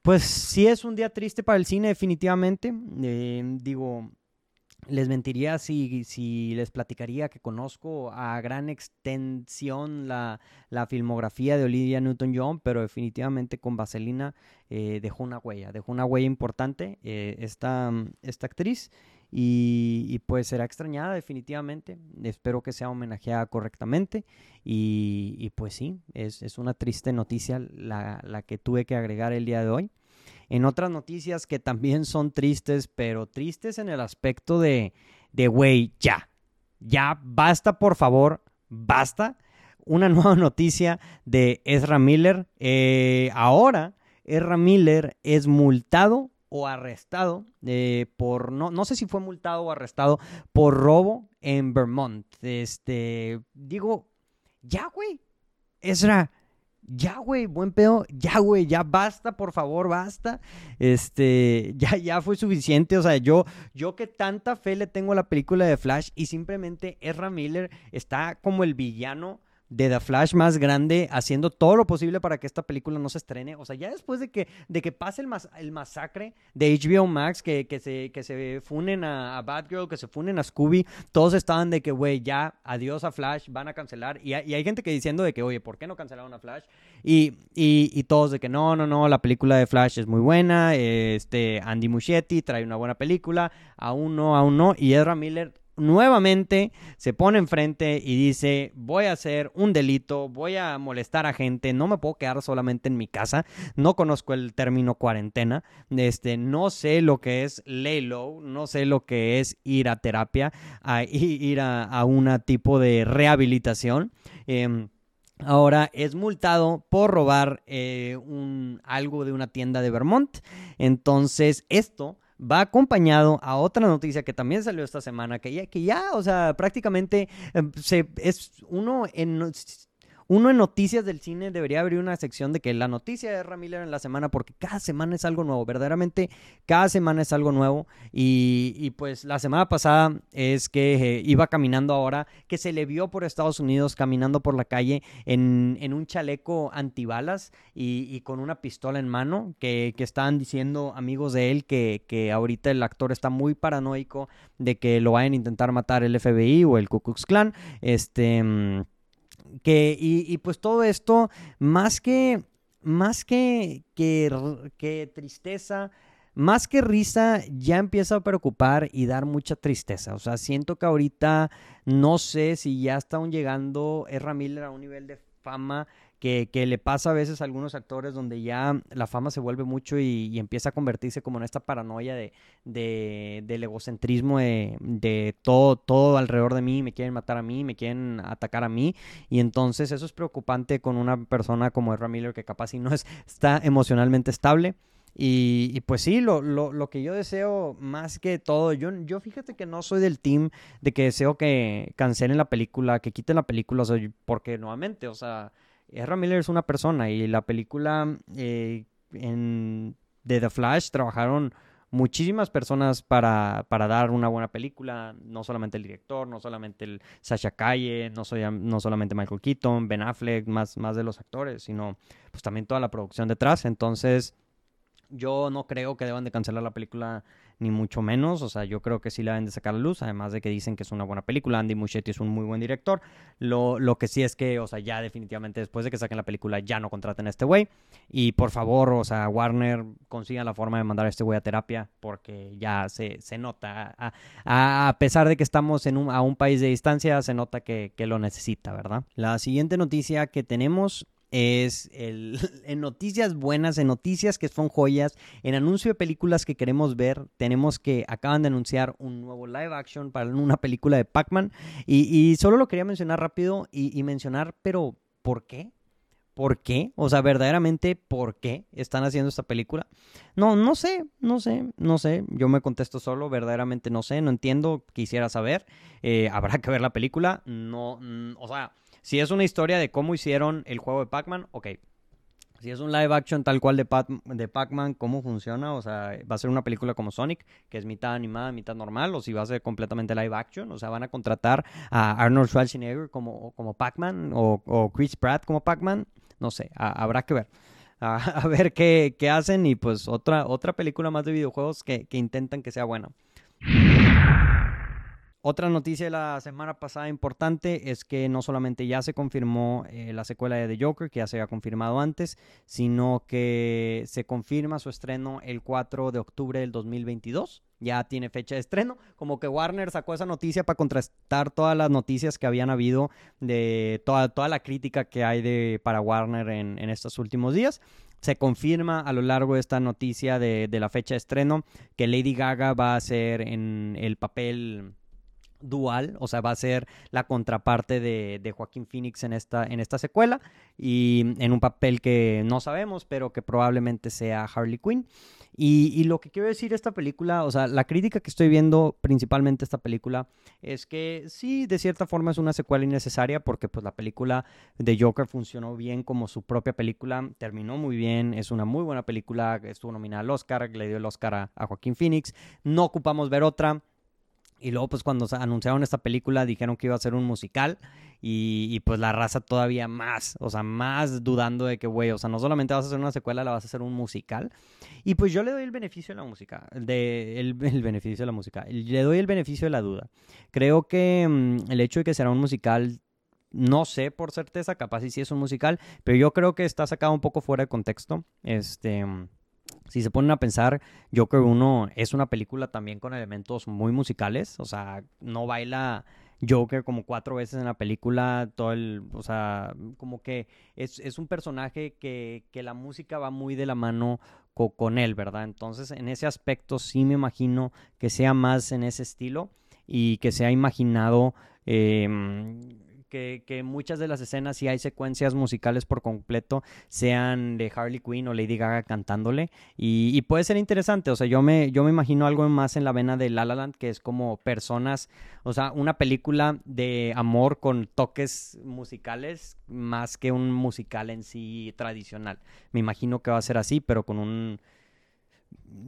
Pues sí es un día triste para el cine, definitivamente. Eh, digo, les mentiría si, si, les platicaría que conozco a gran extensión la, la filmografía de Olivia Newton-John, pero definitivamente con Vaselina eh, dejó una huella, dejó una huella importante eh, esta, esta, actriz y, pues será extrañada definitivamente. Espero que sea homenajeada correctamente y, y pues sí, es, es, una triste noticia la, la que tuve que agregar el día de hoy. En otras noticias que también son tristes, pero tristes en el aspecto de, de, güey, ya, ya, basta, por favor, basta. Una [LAUGHS] nueva noticia de Ezra Miller. Eh, ahora, Ezra Miller es multado o arrestado eh, por, no, no sé si fue multado o arrestado por robo en Vermont. Este, digo, ya, güey, Ezra, ya, güey, buen pedo, ya, güey, ya basta, por favor, basta. Este, [LAUGHS] ya, ya fue suficiente. O sea, yo, yo que tanta fe le tengo a la película de Flash y simplemente Ezra Miller está como el villano de The Flash más grande, haciendo todo lo posible para que esta película no se estrene. O sea, ya después de que, de que pase el, el masacre de HBO Max, que, que, se, que se funen a, Batgirl, que se funen a Scooby, todos estaban de que, güey, ya, adiós a Flash, van a cancelar. Y, y, hay gente que diciendo de que, oye, ¿por qué no cancelaron a Flash? Y, y, y, todos de que no, no, no, la película de Flash es muy buena, este, Andy Muschietti trae una buena película, aún no, aún no. Y Ezra Miller nuevamente se pone enfrente y dice, voy a hacer un delito, voy a molestar a gente, no me puedo quedar solamente en mi casa, no conozco el término cuarentena, este, no sé lo que es lay low, no sé lo que es ir a terapia, [LAUGHS] ir a, a un tipo de rehabilitación. Em, ahora es multado por robar eh, algo de una tienda de Vermont. Entonces, esto va acompañado a otra noticia que también salió esta semana, que ya, que ya o sea, prácticamente em, se, es uno en uno en noticias del cine debería abrir una sección de que la noticia de Ezra Miller en la semana, porque cada semana es algo nuevo, verdaderamente cada semana es algo nuevo. Y, pues la semana pasada es que eh, iba caminando ahora, que se le vio por Estados Unidos caminando por la calle en, un chaleco antibalas y, con una pistola en mano, que, que estaban diciendo amigos de él que, que ahorita el actor está muy paranoico de que lo vayan a intentar matar el FBI o el Ku Klux Klan. Este mm, que, y, pues todo esto, más que, más que, que, tristeza, más que risa, ya empieza a preocupar y dar mucha tristeza. O sea, siento que ahorita no sé si ya están llegando Ezra Miller a un nivel de fama que, le pasa a veces a algunos actores donde ya la fama se vuelve mucho y, empieza a convertirse como en esta paranoia de, del egocentrismo de, todo, todo alrededor de mí, me quieren matar a mí, me quieren atacar a mí. Y entonces eso es preocupante con una persona como Ezra Miller que capaz si no es, está emocionalmente estable. Y, pues sí, lo, lo, lo, que yo deseo más que todo, yo, yo fíjate que no soy del team de que deseo que cancelen la película, que quiten la película, porque nuevamente, o sea, Ezra Miller es una persona y la película eh, en, de The Flash trabajaron muchísimas personas para, para, dar una buena película, no solamente el director, no solamente el Sasha Calle, no, no solamente Michael Keaton, Ben Affleck, más, más de los actores, sino pues también toda la producción detrás. Entonces, yo no creo que deban de cancelar la película ni mucho menos, o sea, yo creo que sí la deben de sacar a luz, además de que dicen que es una buena película, Andy Muschietti es un muy buen director, lo, lo que sí es que, o sea, ya definitivamente después de que saquen la película ya no contraten a este güey, y por favor, o sea, Warner consiga la forma de mandar a este güey a terapia, porque ya se, se nota, a, a, pesar de que estamos en un, a un país de distancia, se nota que, que lo necesita, ¿verdad? La siguiente noticia que tenemos es el, [LAUGHS] en noticias buenas, en noticias que son joyas, en anuncio de películas que queremos ver, tenemos que acaban de anunciar un nuevo live action para una película de Pac-Man y, solo lo quería mencionar rápido y, mencionar, pero ¿por qué? ¿Por qué? O sea, verdaderamente, ¿por qué están haciendo esta película? No, no sé, no sé, no sé. Yo me contesto solo, verdaderamente no sé, no entiendo, quisiera saber. Eh, habrá que ver la película. No, mm, o sea, si es una historia de cómo hicieron el juego de Pac-Man, ok. Si es un live action tal cual de, de Pac-Man, ¿cómo funciona? O sea, ¿va a ser una película como Sonic, que es mitad animada, mitad normal? ¿O si va a ser completamente live action? O sea, ¿van a contratar a Arnold Schwarzenegger como, como Pac-Man o, Chris Pratt como Pac-Man? No sé, habrá que ver. [LAUGHS] A, ver qué, qué, hacen y pues otra, otra película más de videojuegos que, que intentan que sea buena. Otra noticia de la semana pasada importante es que no solamente ya se confirmó eh, la secuela de The Joker, que ya se había confirmado antes, sino que se confirma su estreno el 4 de octubre del 2022. Ya tiene fecha de estreno. Como que Warner sacó esa noticia para contrastar todas las noticias que habían habido de toda, toda la crítica que hay de, para Warner en, estos últimos días se confirma a lo largo de esta noticia de, de, la fecha de estreno que Lady Gaga va a ser en el papel dual, o sea, va a ser la contraparte de, de, Joaquín Phoenix en esta, en esta secuela y en un papel que no sabemos, pero que probablemente sea Harley Quinn. Y, lo que quiero decir esta película, o sea, la crítica que estoy viendo principalmente esta película es que sí, de cierta forma es una secuela innecesaria porque pues la película de Joker funcionó bien como su propia película, terminó muy bien, es una muy buena película, estuvo nominada al Oscar, le dio el Oscar a Joaquín Phoenix, no ocupamos ver otra y luego, pues cuando anunciaron esta película, dijeron que iba a ser un musical. Y, pues la raza todavía más, o sea, más dudando de que, güey, o sea, no solamente vas a hacer una secuela, la vas a hacer un musical. Y pues yo le doy el beneficio de la música, de, [LAUGHS] el, beneficio de la música, le doy el beneficio de la duda. Creo que mm, el hecho de que será un musical no sé por certeza, capaz si sí es un musical, pero yo creo que está sacado un poco fuera de contexto. Este, si se ponen a pensar, Joker 1 es una película también con elementos muy musicales, o sea, no baila Joker como cuatro veces en la película, todo el, o sea, como que es, un personaje que, la música va muy de la mano con él, ¿verdad? Entonces, en ese aspecto sí me imagino que sea más en ese estilo y que se ha imaginado em, que, muchas de las escenas, si hay secuencias musicales por completo, sean de Harley Quinn o Lady Gaga cantándole. Y, puede ser interesante. O sea, yo me, yo me imagino algo más en la vena de La La Land, que es como personas, o sea, una película de amor con toques musicales más que un musical en sí tradicional. Me imagino que va a ser así, pero con un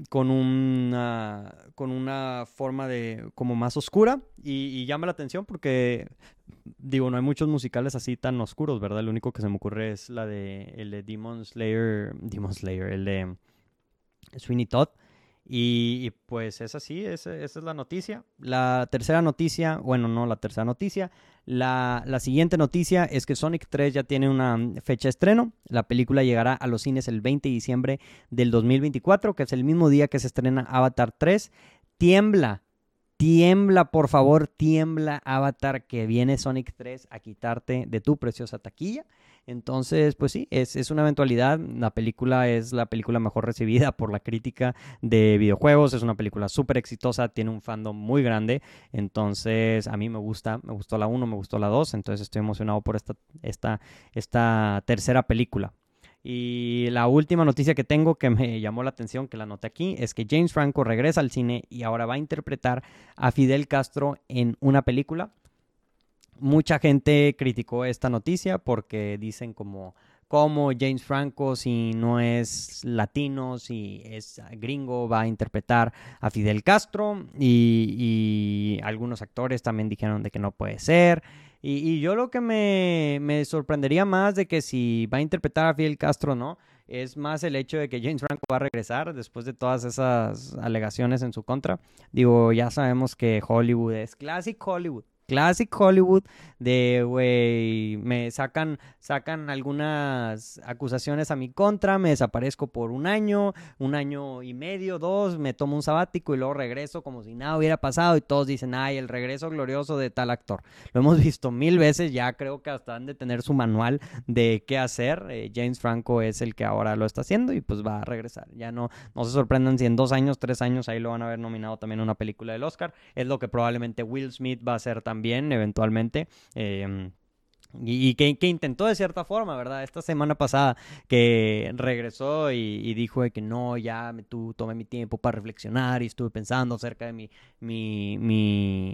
con una, con una forma de como más oscura y, llama la atención porque digo, no hay muchos musicales así tan oscuros, ¿verdad? El único que se me ocurre es la de el de Demon Slayer, Demon Slayer, el de Sweeney Todd y, pues es así, esa, es la noticia. La tercera noticia, bueno, no la tercera noticia, la, siguiente noticia es que Sonic 3 ya tiene una fecha de estreno. La película llegará a los cines el 20 de diciembre del 2024, que es el mismo día que se estrena Avatar 3. Tiembla, tiembla, por favor, tiembla Avatar, que viene Sonic 3 a quitarte de tu preciosa taquilla. Entonces, pues sí, es, una eventualidad. La película es la película mejor recibida por la crítica de videojuegos. Es una película súper exitosa, tiene un fandom muy grande. Entonces, a mí me gusta, me gustó la 1, me gustó la 2. Entonces, estoy emocionado por esta, esta, esta tercera película. Y la última noticia que tengo que me llamó la atención, que la noté aquí, es que James Franco regresa al cine y ahora va a interpretar a Fidel Castro en una película. Mucha gente criticó esta noticia porque dicen como cómo James Franco, si no es latino, si es gringo, va a interpretar a Fidel Castro. Y, algunos actores también dijeron de que no puede ser. Y, yo lo que me, me, sorprendería más de que si va a interpretar a Fidel Castro, ¿no? Es más el hecho de que James Franco va a regresar después de todas esas alegaciones en su contra. Digo, ya sabemos que Hollywood es Classic Hollywood. Classic Hollywood de, güey, me sacan, sacan algunas acusaciones a mi contra, me desaparezco por un año, un año y medio, dos, me tomo un sabático y luego regreso como si nada hubiera pasado y todos dicen, ay, el regreso glorioso de tal actor. Lo hemos [LAUGHS] visto mil veces, ya creo que hasta han de tener su manual de qué hacer. Eh, James Franco es el que ahora lo está haciendo y pues va a regresar. Ya no, no se sorprendan si en dos años, tres años ahí lo van a haber nominado también a una película del Oscar. Es lo que probablemente Will Smith va a hacer también también eventualmente. Eh, y, que, intentó de cierta forma, ¿verdad? Esta semana pasada que regresó y, dijo que no, ya me, tú tomé mi tiempo para reflexionar y estuve pensando acerca de mi, mi,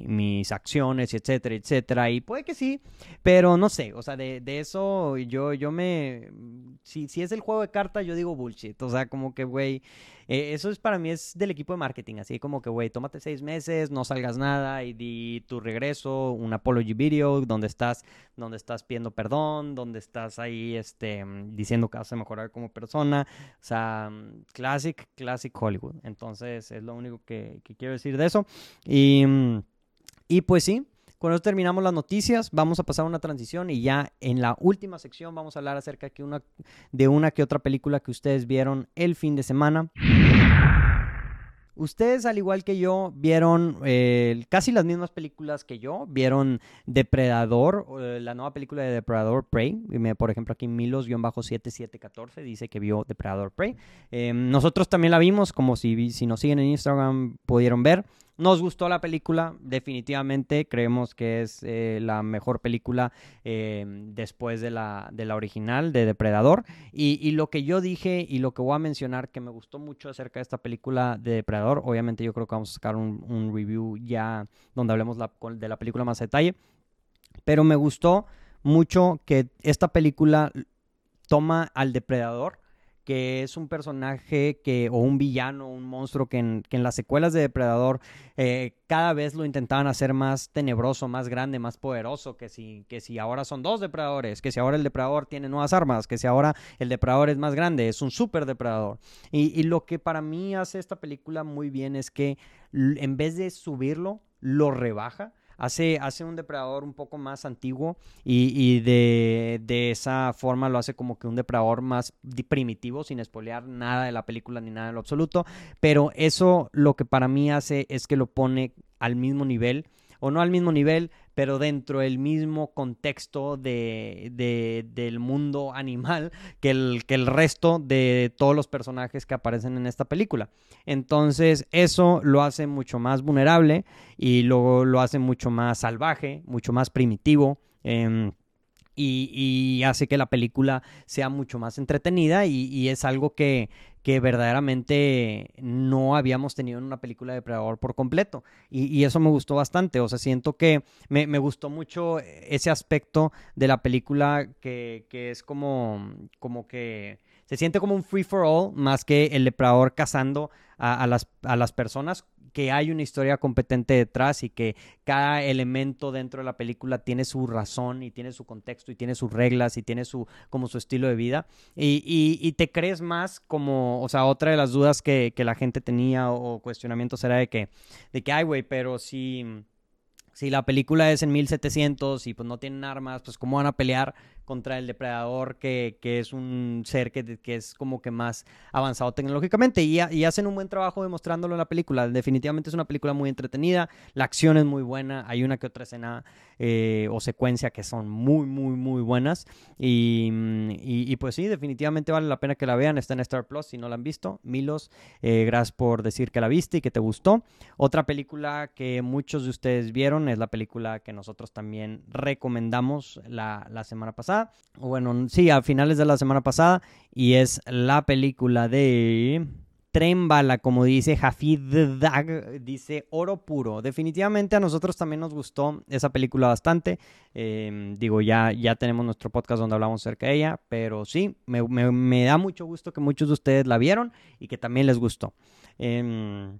mis acciones, etcétera, etcétera. Y puede que sí, pero no sé, o sea, de, de eso yo, yo me... Si, si es el juego de cartas, yo digo bullshit. O sea, como que, güey, eh, eso es para mí es del equipo de marketing, así como que, güey, tómate seis meses, no salgas nada y di tu regreso, un apology video donde estás, donde estás pidiendo perdón, donde estás ahí, este, diciendo que vas a mejorar como persona. O sea, classic, classic Hollywood. Entonces, es lo único que, que quiero decir de eso. Y, y pues sí, con eso terminamos las noticias, vamos a pasar a una transición y ya en la última sección vamos a hablar acerca de una, de una que otra película que ustedes vieron el fin de semana. Ustedes, al igual que yo, vieron eh, casi las mismas películas que yo. Vieron Depredador, eh, la nueva película de Depredador Prey. Por ejemplo, aquí Milos-7714 dice que vio Depredador Prey. Em, nosotros también la vimos, como si, si nos siguen en Instagram pudieron ver. Nos gustó la película, definitivamente creemos que es eh, la mejor película eh, después de la, de la, original de Depredador. Y, lo que yo dije y lo que voy a mencionar que me gustó mucho acerca de esta película de Depredador, obviamente yo creo que vamos a sacar un, review ya donde hablemos de la película más a detalle, pero me gustó mucho que esta película toma al depredador que es un personaje que, o un villano, un monstruo que en, las secuelas de Depredador eh, cada vez lo intentaban hacer más tenebroso, más grande, más poderoso, que si, que si ahora son dos depredadores, que si ahora el depredador tiene nuevas armas, que si ahora el depredador es más grande, es un super depredador. Y, y lo que para mí hace esta película muy bien es que en vez de subirlo, lo rebaja hace, hace un depredador un poco más antiguo y, de, esa forma lo hace como que un depredador más primitivo, sin espolear nada de la película ni nada en lo absoluto. Pero eso lo que para mí hace es que lo pone al mismo nivel, o no al mismo nivel, pero dentro del mismo contexto de, del mundo animal que el, que el resto de todos los personajes que aparecen en esta película. Entonces eso lo hace mucho más vulnerable y luego lo hace mucho más salvaje, mucho más primitivo. Em, y, hace que la película sea mucho más entretenida y es algo que, que verdaderamente no habíamos tenido en una película de Depredador por completo. Y, eso me gustó bastante. O sea, siento que me, gustó mucho ese aspecto de la película que, que es como, como que se siente como un free for all más que el depredador cazando a, las, a las personas que hay una historia competente detrás y que cada elemento dentro de la película tiene su razón y tiene su contexto y tiene sus reglas y tiene su como su estilo de vida. Y, te crees más como, o sea, otra de las dudas que, que la gente tenía o, cuestionamientos era de que, de que, ay, güey, pero si, si la película es en 1700 y pues no tienen armas, pues cómo van a pelear contra el depredador, que, es un ser que, que, es como que más avanzado tecnológicamente. Y, y, hacen un buen trabajo demostrándolo en la película. Definitivamente es una película muy entretenida, la acción es muy buena, hay una que otra escena eh, o secuencia que son muy, muy, muy buenas. Y, y, pues sí, definitivamente vale la pena que la vean. Está en Star Plus si no la han visto. Milos, eh, gracias por decir que la viste y que te gustó. Otra película que muchos de ustedes vieron, es la película que nosotros también recomendamos la, la semana pasada. Bueno, sí, a finales de la semana pasada. Y es la película de... Tren bala, como dice Jafid Dag, dice oro puro. Definitivamente a nosotros también nos gustó esa película bastante. Em, digo, ya, ya tenemos nuestro podcast donde hablamos acerca de ella, pero sí, me, da mucho gusto que muchos de ustedes la vieron y que también les gustó. Eh,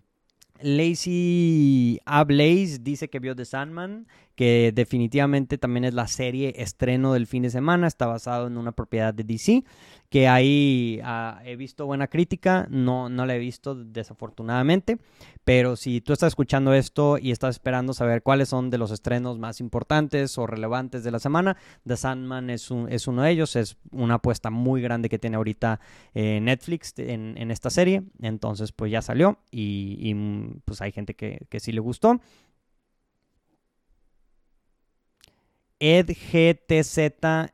Lacey Ablaze dice que vio The Sandman, que definitivamente también es la serie estreno del fin de semana, está basado en una propiedad de DC, que ahí ah, he visto buena crítica, no, no la he visto desafortunadamente, pero si tú estás escuchando esto y estás esperando saber cuáles son de los estrenos más importantes o relevantes de la semana, The Sandman es, es uno de ellos, es una apuesta muy grande que tiene ahorita eh, Netflix en, esta serie, entonces pues ya salió y, pues hay gente que, que sí le gustó. EdGTZF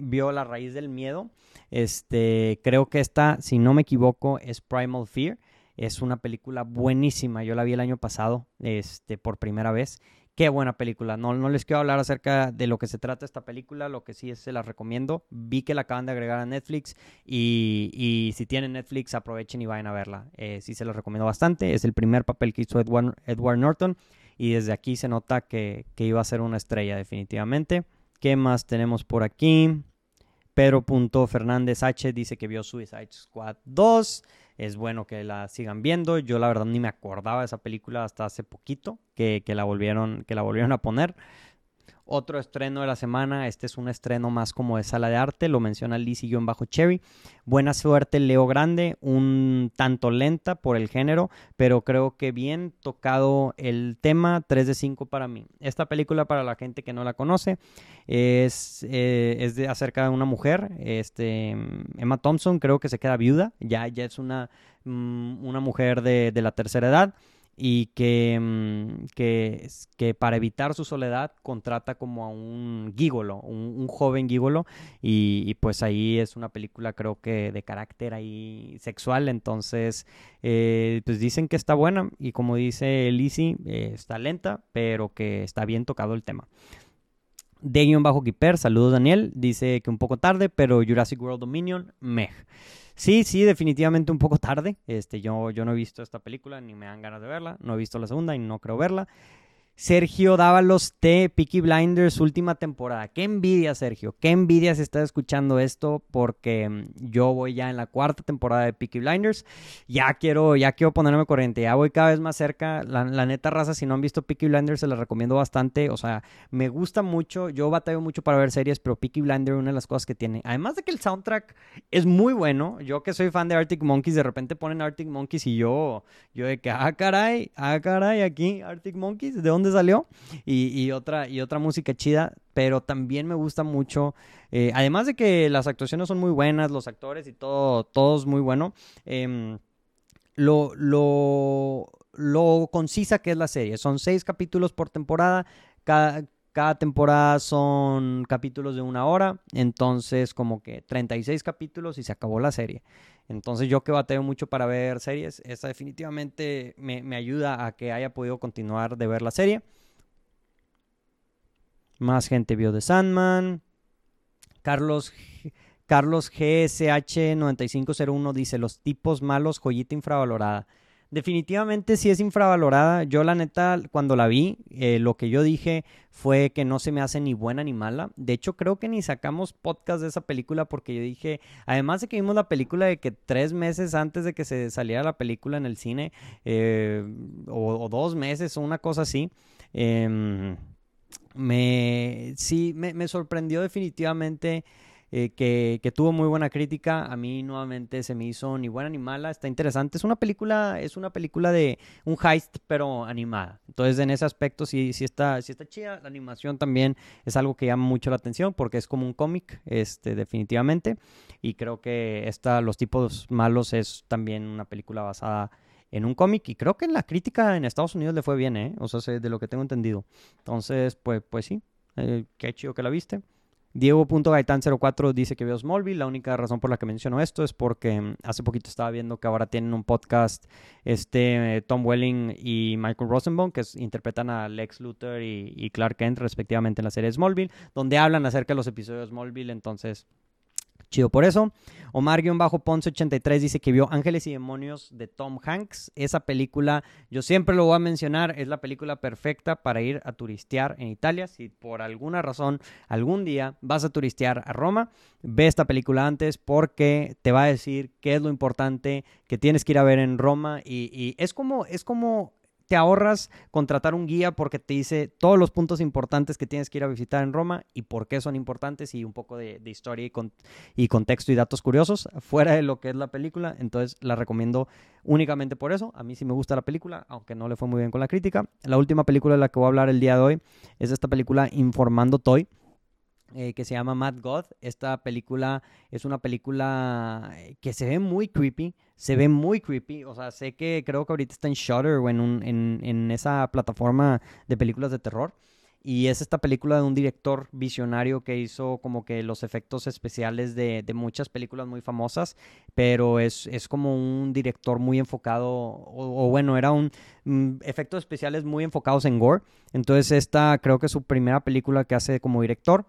vio La raíz del miedo. Este, creo que esta, si no me equivoco, es Primal Fear. Es una película buenísima. Yo la vi el año pasado, este, por primera vez. Qué buena película. No, no les quiero hablar acerca de lo que se trata esta película. Lo que sí es, se la recomiendo. Vi que la acaban de agregar a Netflix. Y, si tienen Netflix, aprovechen y vayan a verla. Eh, sí se la recomiendo bastante. Es el primer papel que hizo Edward Norton y desde aquí se nota que, iba a ser una estrella definitivamente. ¿Qué más tenemos por aquí? Pedro Fernández H dice que vio Suicide Squad 2. Es bueno que la sigan viendo. Yo la verdad ni me acordaba de esa película hasta hace poquito que, que la, volvieron, que la volvieron a poner. Otro estreno de la semana, este es un estreno más como de sala de arte, lo menciona bajo cherry Buena suerte Leo Grande, un tanto lenta por el género, pero creo que bien tocado el tema, 3 de 5 para mí. Esta película, para la gente que no la conoce, es, eh, es de, acerca de una mujer, este, Emma Thompson, creo que se queda viuda, ya, ya es una, mm, una mujer de, de la tercera edad y que, mm, que, para evitar su soledad contrata como a un gigolo, un, joven gigolo y, pues ahí es una película creo que de carácter ahí sexual, entonces eh, pues dicen que está buena y como dice Lizzie, eh, está lenta, pero que está bien tocado el tema. De bajo Kiper, saludos Daniel, dice que un poco tarde, pero Jurassic World Dominion, meh. Sí, sí, definitivamente un poco tarde. Este, yo, yo no he visto esta película ni me dan ganas de verla. No he visto la segunda y no creo verla. Sergio Dávalos T, Peaky Blinders, última temporada. Qué envidia, Sergio. Qué envidia si estás escuchando esto, porque mm, yo voy ya en la cuarta temporada de Peaky Blinders. Ya quiero, ya quiero ponerme corriente. Ya voy cada vez más cerca. La, neta raza, si no han visto Peaky Blinders, se la recomiendo bastante. O sea, me gusta mucho. Yo batallo mucho para ver series, pero Peaky Blinders, una de las cosas que tiene. Además de que el soundtrack es muy bueno. Yo que soy fan de Arctic Monkeys, de repente ponen Arctic Monkeys y yo, yo de que, ah, caray, ah, caray, aquí Arctic Monkeys, ¿de dónde? Salió. Y, otra, y otra música chida, pero también me gusta mucho. Eh, además de que las actuaciones son muy buenas, los actores y todo, todo muy bueno. Em, lo, lo, lo concisa que es la serie. Son seis capítulos por temporada. Cada, cada temporada son capítulos de una hora, entonces como que 36 capítulos y se acabó la serie. Entonces yo que bateo mucho para ver series, esta definitivamente me, ayuda a que haya podido continuar de ver la serie. Más gente vio The Sandman. Carlos, Carlos GSH9501 dice, los tipos malos, joyita infravalorada definitivamente sí es infravalorada. Yo la neta, cuando la vi, eh, lo que yo dije fue que no se me hace ni buena ni mala. De hecho, creo que ni sacamos podcast de esa película porque yo dije, además de que vimos la película de que tres meses antes de que se saliera la película en el cine, eh, o, dos meses o una cosa así, em, me, sí, me sorprendió definitivamente eh, que, tuvo muy buena crítica. A mí nuevamente se me hizo ni buena ni mala. Está interesante. Es una película, es una película de un heist, pero animada. Entonces, en ese aspecto sí, sí está, sí está chida. La animación también es algo que llama mucho la atención porque es como un cómic, este, definitivamente. Y creo que esta, Los tipos malos es también una película basada en un cómic y creo que en la crítica en Estados Unidos le fue bien, ¿eh? O sea, de lo que tengo entendido. Entonces, pues, pues sí, eh, qué chido que la viste. Diego.gaitán04 dice que vio Smallville. La única razón por la que menciono esto es porque mm, hace poquito estaba viendo que ahora tienen un podcast este Tom Welling y Michael Rosenbaum, que interpretan a Lex Luthor y, y Clark Kent respectivamente en la serie Smallville, donde hablan acerca de los episodios de Smallville. Entonces, Chido por eso. Omar-Ponce83 dice que vio Ángeles y Demonios de Tom Hanks. Esa película, yo siempre lo voy a mencionar, es la película perfecta para ir a turistear en Italia. Si por alguna razón algún día vas a turistear a Roma, ve esta película antes porque te va a decir qué es lo importante que tienes que ir a ver en Roma. Y, y es como, es como te ahorras contratar un guía porque te dice todos los puntos importantes que tienes que ir a visitar en Roma y por qué son importantes y un poco de, historia y, y, contexto y datos curiosos fuera de lo que es la película. Entonces la recomiendo únicamente por eso. A mí sí me gusta la película, aunque no le fue muy bien con la crítica. La última película de la que voy a hablar el día de hoy es esta película Informando Toy. Eh, que se llama Mad God. Esta película es una película eh, que se ve muy creepy, se ve muy creepy. O sea, sé que creo que ahorita está en Shutter o en, un, en, en esa plataforma de películas de terror. Y es esta película de un director visionario que hizo como que los efectos especiales de, de muchas películas muy famosas, pero es, es, como un director muy enfocado, o, bueno, era un mm, efectos especiales muy enfocados en gore. Entonces esta creo que es su primera película que hace como director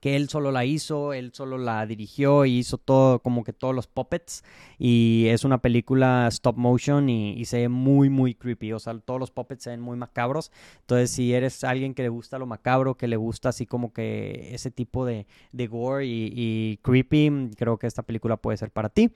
que él solo la hizo, él solo la dirigió y hizo todo, como que todos los puppets. Y es una película stop motion y, se ve muy, muy creepy. O sea, todos los puppets se ven muy macabros. Entonces, si eres alguien que le gusta lo macabro, que le gusta así como que ese tipo de, de gore y, y creepy, creo que esta película puede ser para ti.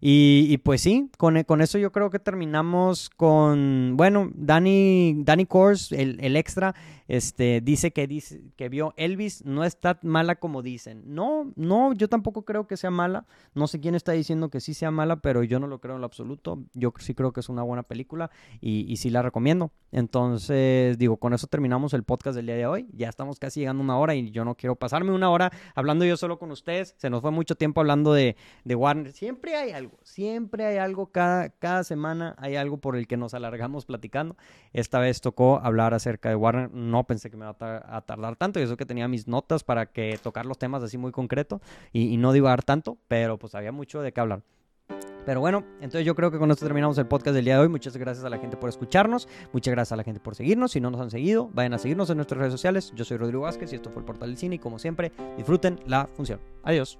Y, pues sí, con, con, eso yo creo que terminamos con, bueno, Danny, Danny Kors, el, el extra, este, dice que, dice que vio Elvis, no está mala como dicen. No, no, yo tampoco creo que sea mala. No sé quién está diciendo que sí sea mala, pero yo no lo creo en lo absoluto. Yo sí creo que es una buena película y, y sí la recomiendo. Entonces, digo, con eso terminamos el podcast del día de hoy. Ya estamos casi llegando a una hora y yo no quiero pasarme una hora hablando yo solo con ustedes. Se nos fue mucho tiempo hablando de, de Warner. Siempre hay algo, siempre hay algo, cada, cada semana hay algo por el que nos alargamos platicando. Esta vez tocó hablar acerca de Warner. No pensé que me iba a, tardar tanto y eso que tenía mis notas para que tocar los temas así muy concreto y, y no divagar tanto, pero pues había mucho de qué hablar. Pero bueno, entonces yo creo que con esto terminamos el podcast del día de hoy. Muchas gracias a la gente por escucharnos. Muchas gracias a la gente por seguirnos. Si no nos han seguido, vayan a seguirnos en nuestras redes sociales. Yo soy Rodrigo Vázquez y esto fue el Portal del Cine. Y como siempre, disfruten la función. Adiós.